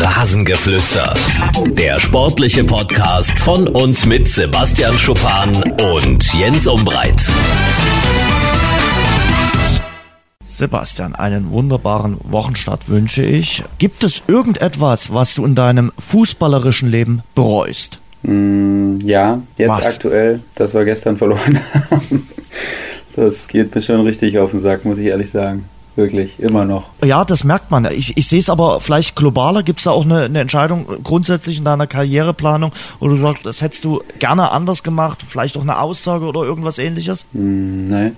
Rasengeflüster. Der sportliche Podcast von und mit Sebastian Schuppan und Jens Umbreit. Sebastian, einen wunderbaren Wochenstart wünsche ich. Gibt es irgendetwas, was du in deinem fußballerischen Leben bereust? Mm, ja, jetzt was? aktuell, dass wir gestern verloren haben. Das geht mir schon richtig auf den Sack, muss ich ehrlich sagen. Wirklich, immer noch. Ja, das merkt man. Ich, ich sehe es aber vielleicht globaler. Gibt es da auch eine, eine, Entscheidung grundsätzlich in deiner Karriereplanung, wo du sagst, das hättest du gerne anders gemacht, vielleicht auch eine Aussage oder irgendwas ähnliches? Hm, nein,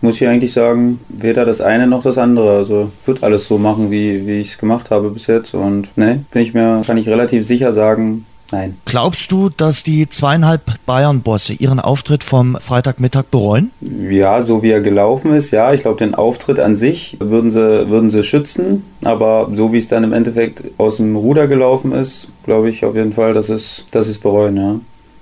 muss ich eigentlich sagen, weder das eine noch das andere. Also wird alles so machen, wie, wie ich es gemacht habe bis jetzt. Und ne, bin ich mir, kann ich relativ sicher sagen, Nein. Glaubst du, dass die zweieinhalb Bayern-Bosse ihren Auftritt vom Freitagmittag bereuen? Ja, so wie er gelaufen ist, ja. Ich glaube, den Auftritt an sich würden sie, würden sie schützen. Aber so wie es dann im Endeffekt aus dem Ruder gelaufen ist, glaube ich auf jeden Fall, dass es, dass es bereuen, ja.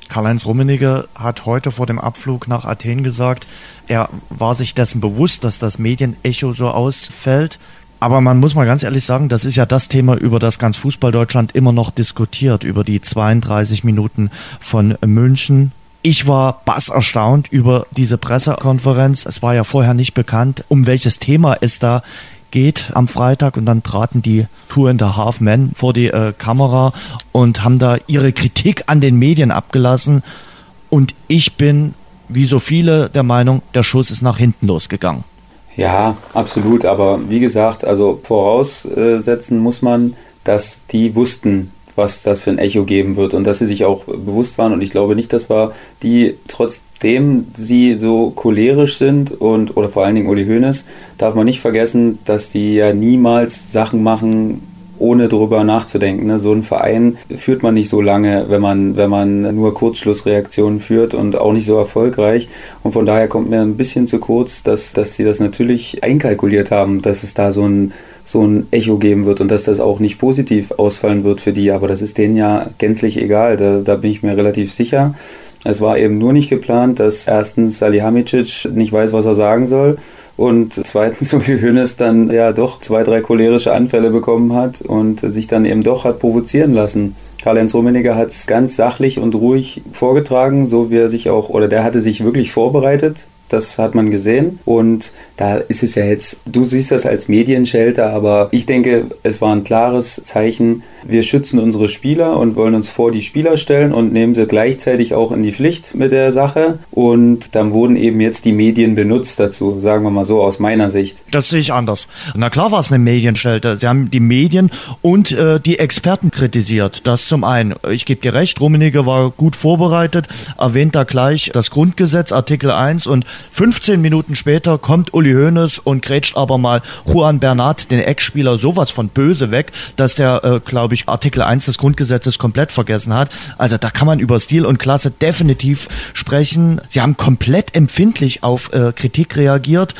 Karl-Heinz Rummenigge hat heute vor dem Abflug nach Athen gesagt, er war sich dessen bewusst, dass das Medienecho so ausfällt. Aber man muss mal ganz ehrlich sagen, das ist ja das Thema, über das ganz Fußball-Deutschland immer noch diskutiert, über die 32 Minuten von München. Ich war bass erstaunt über diese Pressekonferenz. Es war ja vorher nicht bekannt, um welches Thema es da geht am Freitag und dann traten die Two and a Half Men vor die äh, Kamera und haben da ihre Kritik an den Medien abgelassen und ich bin, wie so viele, der Meinung, der Schuss ist nach hinten losgegangen. Ja, absolut. Aber wie gesagt, also voraussetzen muss man, dass die wussten, was das für ein Echo geben wird und dass sie sich auch bewusst waren. Und ich glaube nicht, dass wir die, trotzdem sie so cholerisch sind und, oder vor allen Dingen Uli Hoeneß, darf man nicht vergessen, dass die ja niemals Sachen machen, ohne drüber nachzudenken. Ne? So ein Verein führt man nicht so lange, wenn man, wenn man nur Kurzschlussreaktionen führt und auch nicht so erfolgreich. Und von daher kommt mir ein bisschen zu kurz, dass, dass sie das natürlich einkalkuliert haben, dass es da so ein, so ein Echo geben wird und dass das auch nicht positiv ausfallen wird für die. Aber das ist denen ja gänzlich egal. Da, da bin ich mir relativ sicher. Es war eben nur nicht geplant, dass erstens Salihamidzic nicht weiß, was er sagen soll und zweitens, so wie Hönes dann ja doch zwei, drei cholerische Anfälle bekommen hat und sich dann eben doch hat provozieren lassen. Karl-Heinz Rummenigge hat es ganz sachlich und ruhig vorgetragen, so wie er sich auch, oder der hatte sich wirklich vorbereitet das hat man gesehen. Und da ist es ja jetzt, du siehst das als Medienschelter, aber ich denke, es war ein klares Zeichen. Wir schützen unsere Spieler und wollen uns vor die Spieler stellen und nehmen sie gleichzeitig auch in die Pflicht mit der Sache. Und dann wurden eben jetzt die Medien benutzt dazu, sagen wir mal so aus meiner Sicht. Das sehe ich anders. Na klar war es eine Medienschelter. Sie haben die Medien und äh, die Experten kritisiert. Das zum einen. Ich gebe dir recht, Rummenigge war gut vorbereitet, erwähnt da gleich das Grundgesetz, Artikel 1 und 15 Minuten später kommt Uli Hoeneß und grätscht aber mal Juan Bernat, den Ex-Spieler, sowas von böse weg, dass der, äh, glaube ich, Artikel 1 des Grundgesetzes komplett vergessen hat. Also da kann man über Stil und Klasse definitiv sprechen. Sie haben komplett empfindlich auf äh, Kritik reagiert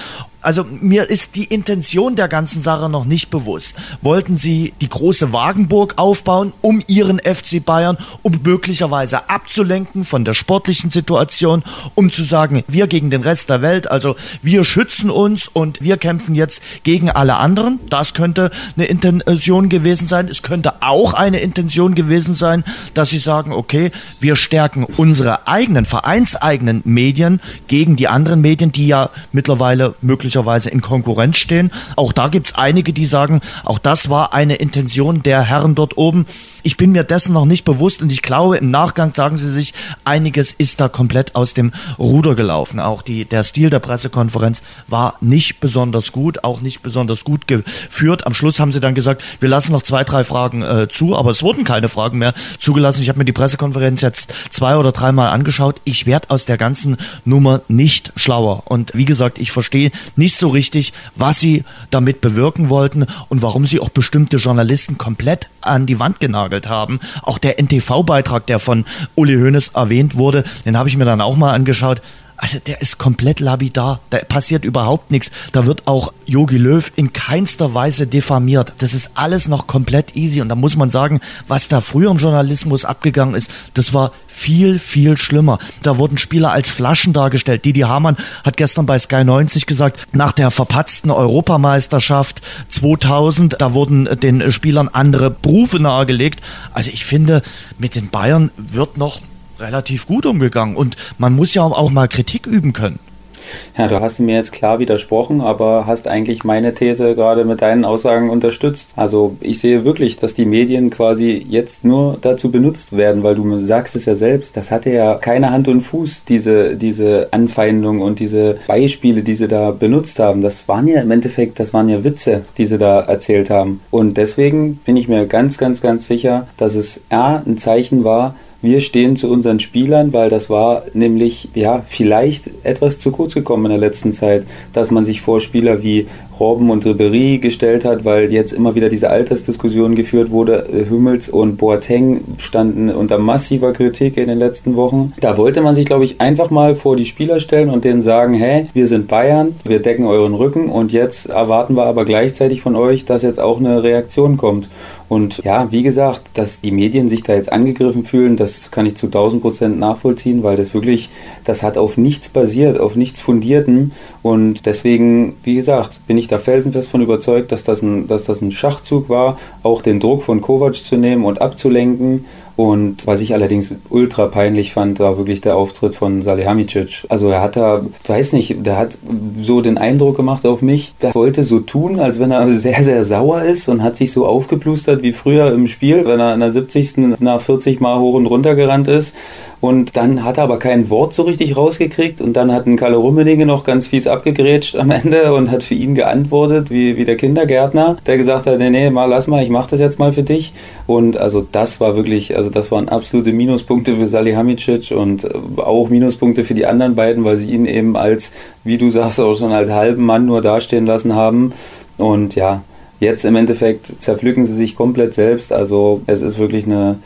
also mir ist die Intention der ganzen Sache noch nicht bewusst. Wollten sie die große Wagenburg aufbauen, um ihren FC Bayern, um möglicherweise abzulenken von der sportlichen Situation, um zu sagen, wir gegen den Rest der Welt, also wir schützen uns und wir kämpfen jetzt gegen alle anderen. Das könnte eine Intention gewesen sein. Es könnte auch eine Intention gewesen sein, dass sie sagen, okay, wir stärken unsere eigenen, vereinseigenen Medien gegen die anderen Medien, die ja mittlerweile möglicherweise möglicherweise in Konkurrenz stehen. Auch da gibt es einige, die sagen, auch das war eine Intention der Herren dort oben. Ich bin mir dessen noch nicht bewusst und ich glaube, im Nachgang sagen sie sich, einiges ist da komplett aus dem Ruder gelaufen. Auch die, der Stil der Pressekonferenz war nicht besonders gut, auch nicht besonders gut geführt. Am Schluss haben sie dann gesagt, wir lassen noch zwei, drei Fragen äh, zu, aber es wurden keine Fragen mehr zugelassen. Ich habe mir die Pressekonferenz jetzt zwei oder dreimal angeschaut. Ich werde aus der ganzen Nummer nicht schlauer. Und wie gesagt, ich verstehe nicht so richtig, was sie damit bewirken wollten und warum sie auch bestimmte Journalisten komplett an die Wand genagelt gesammelt haben. Auch der NTV-Beitrag, der von Uli Hoeneß erwähnt wurde, den habe ich mir dann auch mal angeschaut. Also der ist komplett labidar. Da passiert überhaupt nichts. Da wird auch Yogi Löw in keinster Weise diffamiert. Das ist alles noch komplett easy. Und da muss man sagen, was da früher im Journalismus abgegangen ist, das war viel, viel schlimmer. Da wurden Spieler als Flaschen dargestellt. Didi Hamann hat gestern bei Sky 90 gesagt, nach der verpatzten Europameisterschaft 2000, da wurden den Spielern andere Berufe nahegelegt. Also ich finde, mit den Bayern wird noch relativ gut umgegangen und man muss ja auch mal Kritik üben können. Ja, du hast mir jetzt klar widersprochen, aber hast eigentlich meine These gerade mit deinen Aussagen unterstützt. Also ich sehe wirklich, dass die Medien quasi jetzt nur dazu benutzt werden, weil du sagst es ja selbst, das hatte ja keine Hand und Fuß, diese, diese Anfeindung und diese Beispiele, die sie da benutzt haben. Das waren ja im Endeffekt, das waren ja Witze, die sie da erzählt haben. Und deswegen bin ich mir ganz, ganz, ganz sicher, dass es A, ein Zeichen war, wir stehen zu unseren Spielern, weil das war nämlich ja vielleicht etwas zu kurz gekommen in der letzten Zeit, dass man sich vor Spieler wie Robben und Ribery gestellt hat, weil jetzt immer wieder diese Altersdiskussion geführt wurde. Hümmels und Boateng standen unter massiver Kritik in den letzten Wochen. Da wollte man sich, glaube ich, einfach mal vor die Spieler stellen und denen sagen, hey, wir sind Bayern, wir decken euren Rücken und jetzt erwarten wir aber gleichzeitig von euch, dass jetzt auch eine Reaktion kommt. Und ja, wie gesagt, dass die Medien sich da jetzt angegriffen fühlen, das kann ich zu 1000 Prozent nachvollziehen, weil das wirklich, das hat auf nichts basiert, auf nichts Fundierten. Und deswegen, wie gesagt, bin ich da felsenfest von überzeugt, dass das ein, dass das ein Schachzug war, auch den Druck von Kovac zu nehmen und abzulenken und was ich allerdings ultra peinlich fand, war wirklich der Auftritt von Salihamidzic. Also er hat da, weiß nicht, der hat so den Eindruck gemacht auf mich, der wollte so tun, als wenn er sehr, sehr sauer ist und hat sich so aufgeplustert wie früher im Spiel, wenn er in der 70. nach 40 Mal hoch und runter gerannt ist. Und dann hat er aber kein Wort so richtig rausgekriegt und dann hat ein Kalle Rummenigge noch ganz fies abgegrätscht am Ende und hat für ihn geantwortet, wie, wie der Kindergärtner, der gesagt hat, nee, nee, mal lass mal, ich mach das jetzt mal für dich. Und also das war wirklich, also das waren absolute Minuspunkte für Salihamidzic und äh, auch Minuspunkte für die anderen beiden, weil sie ihn eben als, wie du sagst, auch schon als halben Mann nur dastehen lassen haben. Und ja, jetzt im Endeffekt zerpflücken sie sich komplett selbst. Also es ist wirklich eine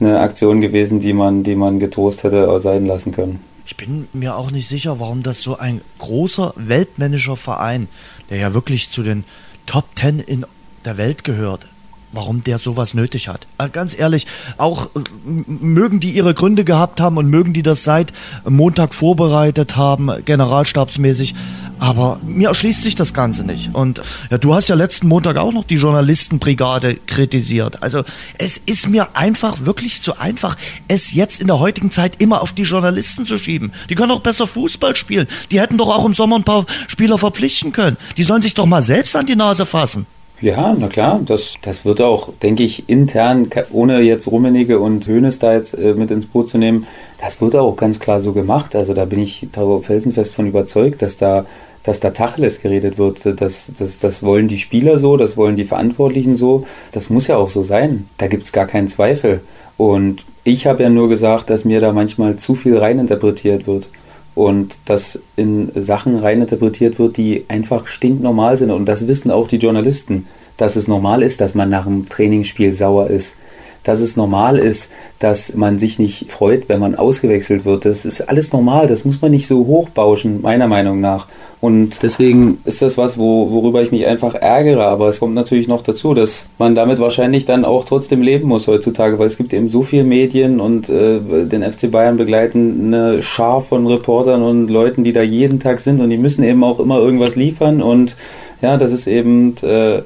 eine Aktion gewesen, die man, die man getrost hätte sein lassen können. Ich bin mir auch nicht sicher, warum das so ein großer weltmännischer Verein, der ja wirklich zu den Top Ten in der Welt gehört, warum der sowas nötig hat. Äh, ganz ehrlich, auch äh, mögen die ihre Gründe gehabt haben und mögen die das seit Montag vorbereitet haben, generalstabsmäßig. Aber mir erschließt sich das Ganze nicht. Und ja, du hast ja letzten Montag auch noch die Journalistenbrigade kritisiert. Also es ist mir einfach wirklich zu einfach, es jetzt in der heutigen Zeit immer auf die Journalisten zu schieben. Die können auch besser Fußball spielen. Die hätten doch auch im Sommer ein paar Spieler verpflichten können. Die sollen sich doch mal selbst an die Nase fassen. Ja, na klar, das, das wird auch, denke ich, intern, ohne jetzt Rummenigge und Hönes da jetzt äh, mit ins Boot zu nehmen, das wird auch ganz klar so gemacht. Also da bin ich felsenfest von überzeugt, dass da, dass da Tacheles geredet wird. Das, das, das wollen die Spieler so, das wollen die Verantwortlichen so. Das muss ja auch so sein. Da gibt es gar keinen Zweifel. Und ich habe ja nur gesagt, dass mir da manchmal zu viel reininterpretiert wird und dass in Sachen reininterpretiert wird, die einfach stinknormal sind. Und das wissen auch die Journalisten, dass es normal ist, dass man nach einem Trainingsspiel sauer ist. Dass es normal ist, dass man sich nicht freut, wenn man ausgewechselt wird. Das ist alles normal. Das muss man nicht so hochbauschen, meiner Meinung nach. Und deswegen ist das was, wo, worüber ich mich einfach ärgere. Aber es kommt natürlich noch dazu, dass man damit wahrscheinlich dann auch trotzdem leben muss heutzutage, weil es gibt eben so viele Medien und äh, den FC Bayern begleiten eine Schar von Reportern und Leuten, die da jeden Tag sind und die müssen eben auch immer irgendwas liefern. Und ja, das ist eben äh,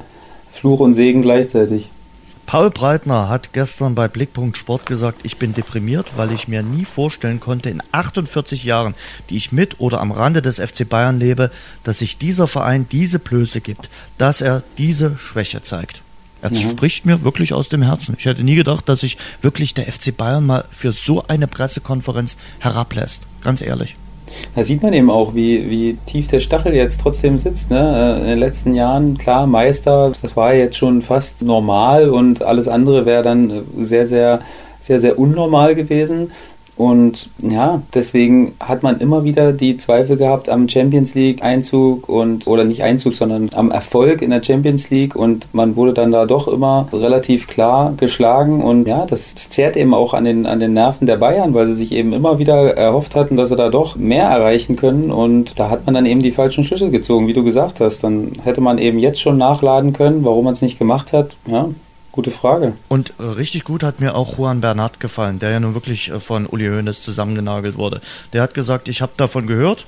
Fluch und Segen gleichzeitig. Paul Breitner hat gestern bei Blickpunkt Sport gesagt, ich bin deprimiert, weil ich mir nie vorstellen konnte, in 48 Jahren, die ich mit oder am Rande des FC Bayern lebe, dass sich dieser Verein diese Blöße gibt, dass er diese Schwäche zeigt. Er mhm. spricht mir wirklich aus dem Herzen. Ich hätte nie gedacht, dass sich wirklich der FC Bayern mal für so eine Pressekonferenz herablässt. Ganz ehrlich. Da sieht man eben auch, wie, wie tief der Stachel jetzt trotzdem sitzt. Ne? Äh, in den letzten Jahren, klar, Meister, das war jetzt schon fast normal und alles andere wäre dann sehr, sehr, sehr, sehr unnormal gewesen. Und ja, deswegen hat man immer wieder die Zweifel gehabt am Champions League Einzug und oder nicht Einzug, sondern am Erfolg in der Champions League und man wurde dann da doch immer relativ klar geschlagen und ja, das, das zehrt eben auch an den an den Nerven der Bayern, weil sie sich eben immer wieder erhofft hatten, dass sie da doch mehr erreichen können und da hat man dann eben die falschen Schlüsse gezogen, wie du gesagt hast. Dann hätte man eben jetzt schon nachladen können, warum man es nicht gemacht hat. Ja, Gute Frage. Und äh, richtig gut hat mir auch Juan Bernat gefallen, der ja nun wirklich äh, von Uli Hoeneß zusammengenagelt wurde. Der hat gesagt, ich habe davon gehört,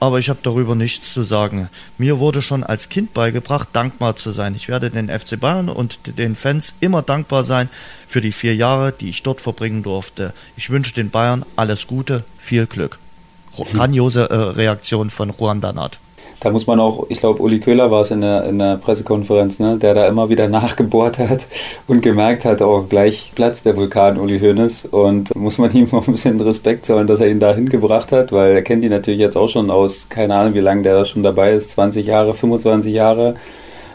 aber ich habe darüber nichts zu sagen. Mir wurde schon als Kind beigebracht, dankbar zu sein. Ich werde den FC Bayern und den Fans immer dankbar sein für die vier Jahre, die ich dort verbringen durfte. Ich wünsche den Bayern alles Gute, viel Glück. Grandiose äh, Reaktion von Juan Bernat da muss man auch, ich glaube, Uli Köhler war es in der, in der Pressekonferenz, ne, der da immer wieder nachgebohrt hat und gemerkt hat, oh, gleich platzt der Vulkan Uli Hoeneß und muss man ihm auch ein bisschen Respekt zollen, dass er ihn da hingebracht hat, weil er kennt ihn natürlich jetzt auch schon aus, keine Ahnung, wie lange der da schon dabei ist, 20 Jahre, 25 Jahre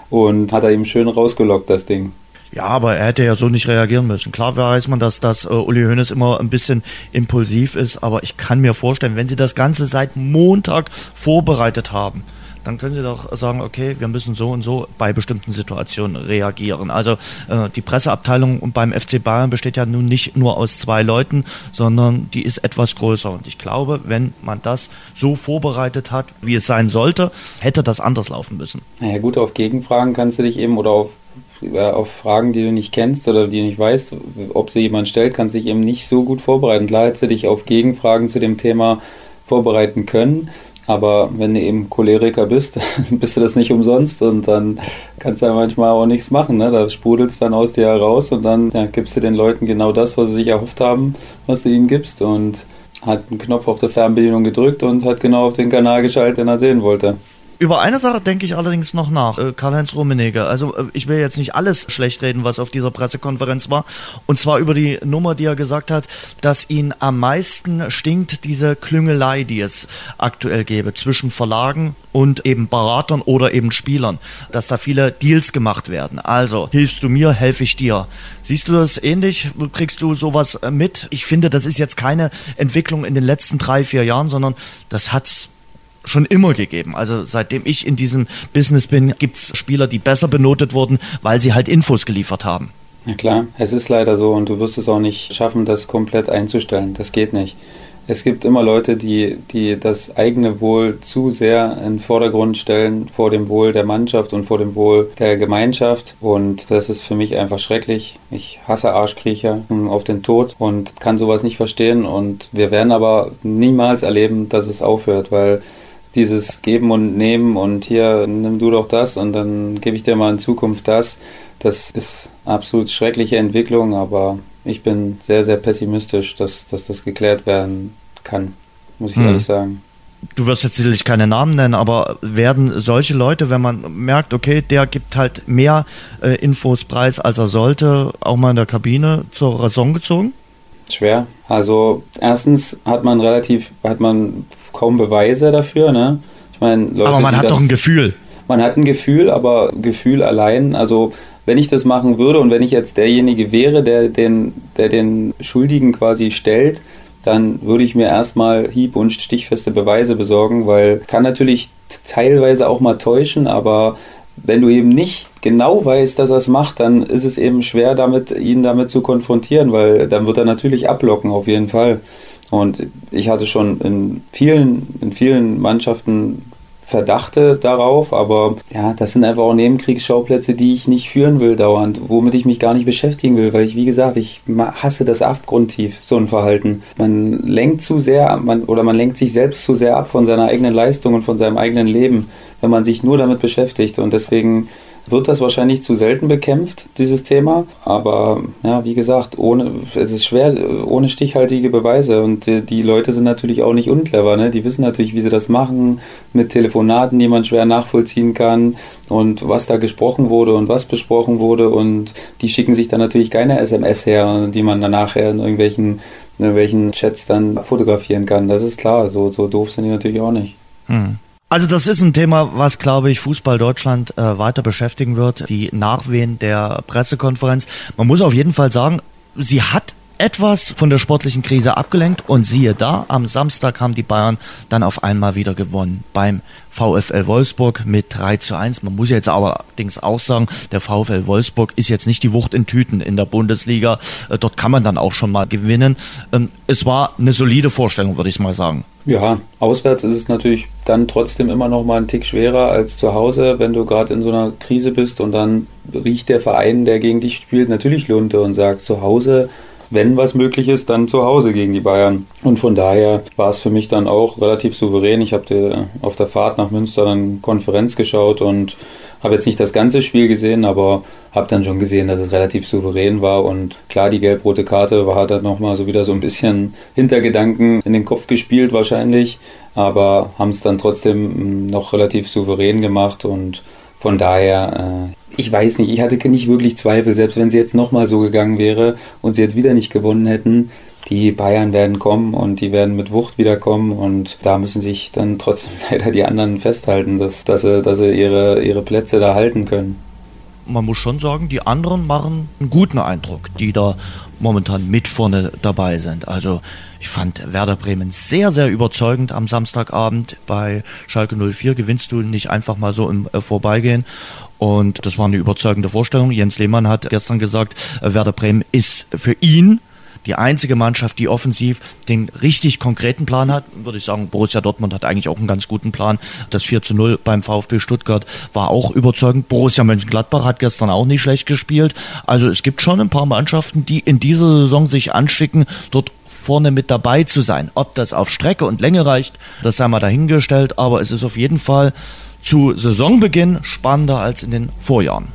und hat er ihm schön rausgelockt, das Ding. Ja, aber er hätte ja so nicht reagieren müssen. Klar weiß man, dass, dass uh, Uli Hoeneß immer ein bisschen impulsiv ist, aber ich kann mir vorstellen, wenn sie das Ganze seit Montag vorbereitet haben, dann können Sie doch sagen, okay, wir müssen so und so bei bestimmten Situationen reagieren. Also äh, die Presseabteilung beim FC Bayern besteht ja nun nicht nur aus zwei Leuten, sondern die ist etwas größer. Und ich glaube, wenn man das so vorbereitet hat, wie es sein sollte, hätte das anders laufen müssen. Naja gut, auf Gegenfragen kannst du dich eben oder auf auf Fragen, die du nicht kennst oder die du nicht weißt, ob sie jemand stellt, kannst du dich eben nicht so gut vorbereiten. Klar hättest du dich auf Gegenfragen zu dem Thema vorbereiten können, aber wenn du eben Choleriker bist, bist du das nicht umsonst und dann kannst du ja manchmal auch nichts machen. Ne? Da sprudelt es dann aus dir heraus und dann ja, gibst du den Leuten genau das, was sie sich erhofft haben, was du ihnen gibst und hat einen Knopf auf der Fernbedienung gedrückt und hat genau auf den Kanal geschaltet, den er sehen wollte. Über eine Sache denke ich allerdings noch nach, äh, Karl-Heinz Rummenigge. Also äh, ich will jetzt nicht alles schlecht reden, was auf dieser Pressekonferenz war. Und zwar über die Nummer, die er gesagt hat, dass ihn am meisten stinkt diese Klüngelei, die es aktuell gäbe zwischen Verlagen und eben Beratern oder eben Spielern. Dass da viele Deals gemacht werden. Also hilfst du mir, helfe ich dir. Siehst du das ähnlich? Kriegst du sowas mit? Ich finde, das ist jetzt keine Entwicklung in den letzten drei, vier Jahren, sondern das hat's schon immer gegeben. Also seitdem ich in diesem Business bin, gibt's Spieler, die besser benotet wurden, weil sie halt Infos geliefert haben. Ja klar, es ist leider so und du wirst es auch nicht schaffen, das komplett einzustellen. Das geht nicht. Es gibt immer Leute, die, die das eigene Wohl zu sehr in den Vordergrund stellen, vor dem Wohl der Mannschaft und vor dem Wohl der Gemeinschaft. Und das ist für mich einfach schrecklich. Ich hasse Arschkriecher auf den Tod und kann sowas nicht verstehen. Und wir werden aber niemals erleben, dass es aufhört, weil dieses Geben und Nehmen und hier nimm du doch das und dann gebe ich dir mal in Zukunft das. Das ist absolut schreckliche Entwicklung, aber ich bin sehr, sehr pessimistisch, dass, dass das geklärt werden kann, muss ich hm. ehrlich sagen. Du wirst jetzt sicherlich keine Namen nennen, aber werden solche Leute, wenn man merkt, okay, der gibt halt mehr äh, Infos preis, als er sollte, auch mal in der Kabine zur Raison gezogen? Schwer. Also erstens hat man relativ, hat man kaum Beweise dafür. Ne? Ich meine, Leute, aber man hat das, doch ein Gefühl. Man hat ein Gefühl, aber Gefühl allein, also wenn ich das machen würde und wenn ich jetzt derjenige wäre, der den, der den Schuldigen quasi stellt, dann würde ich mir erstmal hieb- und stichfeste Beweise besorgen, weil kann natürlich teilweise auch mal täuschen, aber wenn du eben nicht genau weißt, dass er es macht, dann ist es eben schwer, damit, ihn damit zu konfrontieren, weil dann wird er natürlich ablocken, auf jeden Fall. Und ich hatte schon in vielen, in vielen Mannschaften Verdachte darauf, aber ja, das sind einfach auch Nebenkriegsschauplätze, die ich nicht führen will dauernd, womit ich mich gar nicht beschäftigen will, weil ich, wie gesagt, ich hasse das abgrundtief, so ein Verhalten. Man lenkt zu sehr, man, oder man lenkt sich selbst zu sehr ab von seiner eigenen Leistung und von seinem eigenen Leben, wenn man sich nur damit beschäftigt und deswegen wird das wahrscheinlich zu selten bekämpft, dieses Thema. Aber ja, wie gesagt, ohne, es ist schwer, ohne stichhaltige Beweise. Und die, die Leute sind natürlich auch nicht unclever. Ne? Die wissen natürlich, wie sie das machen, mit Telefonaten, die man schwer nachvollziehen kann und was da gesprochen wurde und was besprochen wurde. Und die schicken sich dann natürlich keine SMS her, die man dann nachher in irgendwelchen, in irgendwelchen Chats dann fotografieren kann. Das ist klar. So, so doof sind die natürlich auch nicht. Hm. Also das ist ein Thema, was, glaube ich, Fußball Deutschland äh, weiter beschäftigen wird, die Nachwehen der Pressekonferenz. Man muss auf jeden Fall sagen, sie hat etwas von der sportlichen Krise abgelenkt und siehe da, am Samstag haben die Bayern dann auf einmal wieder gewonnen beim VfL Wolfsburg mit 3 zu 1. Man muss jetzt allerdings auch sagen, der VfL Wolfsburg ist jetzt nicht die Wucht in Tüten in der Bundesliga. Äh, dort kann man dann auch schon mal gewinnen. Ähm, es war eine solide Vorstellung, würde ich mal sagen. Ja, auswärts ist es natürlich dann trotzdem immer noch mal ein Tick schwerer als zu Hause, wenn du gerade in so einer Krise bist und dann riecht der Verein, der gegen dich spielt, natürlich Lunte und sagt, zu Hause wenn was möglich ist, dann zu Hause gegen die Bayern. Und von daher war es für mich dann auch relativ souverän. Ich habe auf der Fahrt nach Münster dann Konferenz geschaut und habe jetzt nicht das ganze Spiel gesehen, aber habe dann schon gesehen, dass es relativ souverän war. Und klar, die gelb-rote Karte war, dann nochmal so wieder so ein bisschen Hintergedanken in den Kopf gespielt wahrscheinlich, aber haben es dann trotzdem noch relativ souverän gemacht und von daher, äh, ich weiß nicht, ich hatte nicht wirklich Zweifel, selbst wenn sie jetzt nochmal so gegangen wäre und sie jetzt wieder nicht gewonnen hätten. Die Bayern werden kommen und die werden mit Wucht wiederkommen und da müssen sich dann trotzdem leider die anderen festhalten, dass, dass, sie, dass sie ihre, ihre Plätze da halten können man muss schon sagen, die anderen machen einen guten Eindruck, die da momentan mit vorne dabei sind. Also ich fand Werder Bremen sehr, sehr überzeugend am Samstagabend. Bei Schalke 04 gewinnst du nicht einfach mal so im äh, Vorbeigehen. Und das war eine überzeugende Vorstellung. Jens Lehmann hat gestern gesagt, äh, Werder Bremen ist für ihn die einzige Mannschaft, die offensiv den richtig konkreten Plan hat, würde ich sagen, Borussia Dortmund hat eigentlich auch einen ganz guten Plan. Das 4 zu 0 beim VfB Stuttgart war auch überzeugend. Borussia Mönchengladbach hat gestern auch nicht schlecht gespielt. Also es gibt schon ein paar Mannschaften, die in dieser Saison sich anschicken, dort vorne mit dabei zu sein. Ob das auf Strecke und Länge reicht, das sei mal dahingestellt, aber es ist auf jeden Fall zu Saisonbeginn spannender als in den Vorjahren.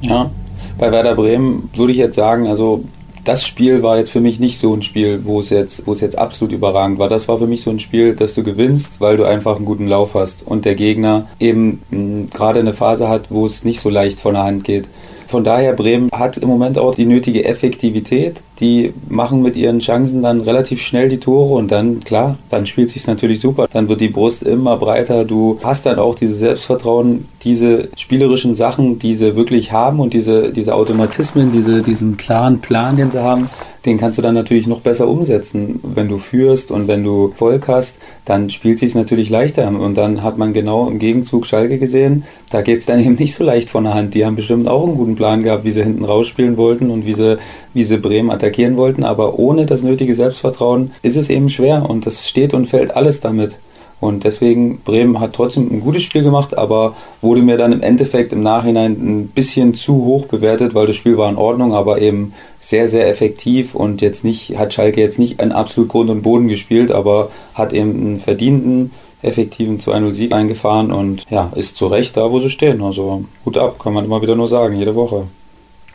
Ja, bei Werder Bremen würde ich jetzt sagen, also das Spiel war jetzt für mich nicht so ein Spiel, wo es jetzt, wo es jetzt absolut überragend war. Das war für mich so ein Spiel, dass du gewinnst, weil du einfach einen guten Lauf hast und der Gegner eben hm, gerade eine Phase hat, wo es nicht so leicht von der Hand geht. Von daher, Bremen hat im Moment auch die nötige Effektivität. Die machen mit ihren Chancen dann relativ schnell die Tore und dann, klar, dann spielt sich natürlich super. Dann wird die Brust immer breiter. Du hast dann auch dieses Selbstvertrauen, diese spielerischen Sachen, die sie wirklich haben und diese, diese Automatismen, diese, diesen klaren Plan, den sie haben, den kannst du dann natürlich noch besser umsetzen. Wenn du führst und wenn du Volk hast, dann spielt sich natürlich leichter. Und dann hat man genau im Gegenzug Schalke gesehen, da geht es dann eben nicht so leicht von der Hand. Die haben bestimmt auch einen guten Plan gehabt, wie sie hinten rausspielen wollten und wie sie, wie sie Bremen attackieren wollten. Aber ohne das nötige Selbstvertrauen ist es eben schwer und das steht und fällt alles damit. Und deswegen, Bremen hat trotzdem ein gutes Spiel gemacht, aber wurde mir dann im Endeffekt im Nachhinein ein bisschen zu hoch bewertet, weil das Spiel war in Ordnung, aber eben sehr, sehr effektiv und jetzt nicht, hat Schalke jetzt nicht einen absolut Grund und Boden gespielt, aber hat eben einen verdienten, effektiven 2-0-Sieg eingefahren und ja, ist zu Recht da, wo sie stehen. Also gut ab, kann man immer wieder nur sagen, jede Woche.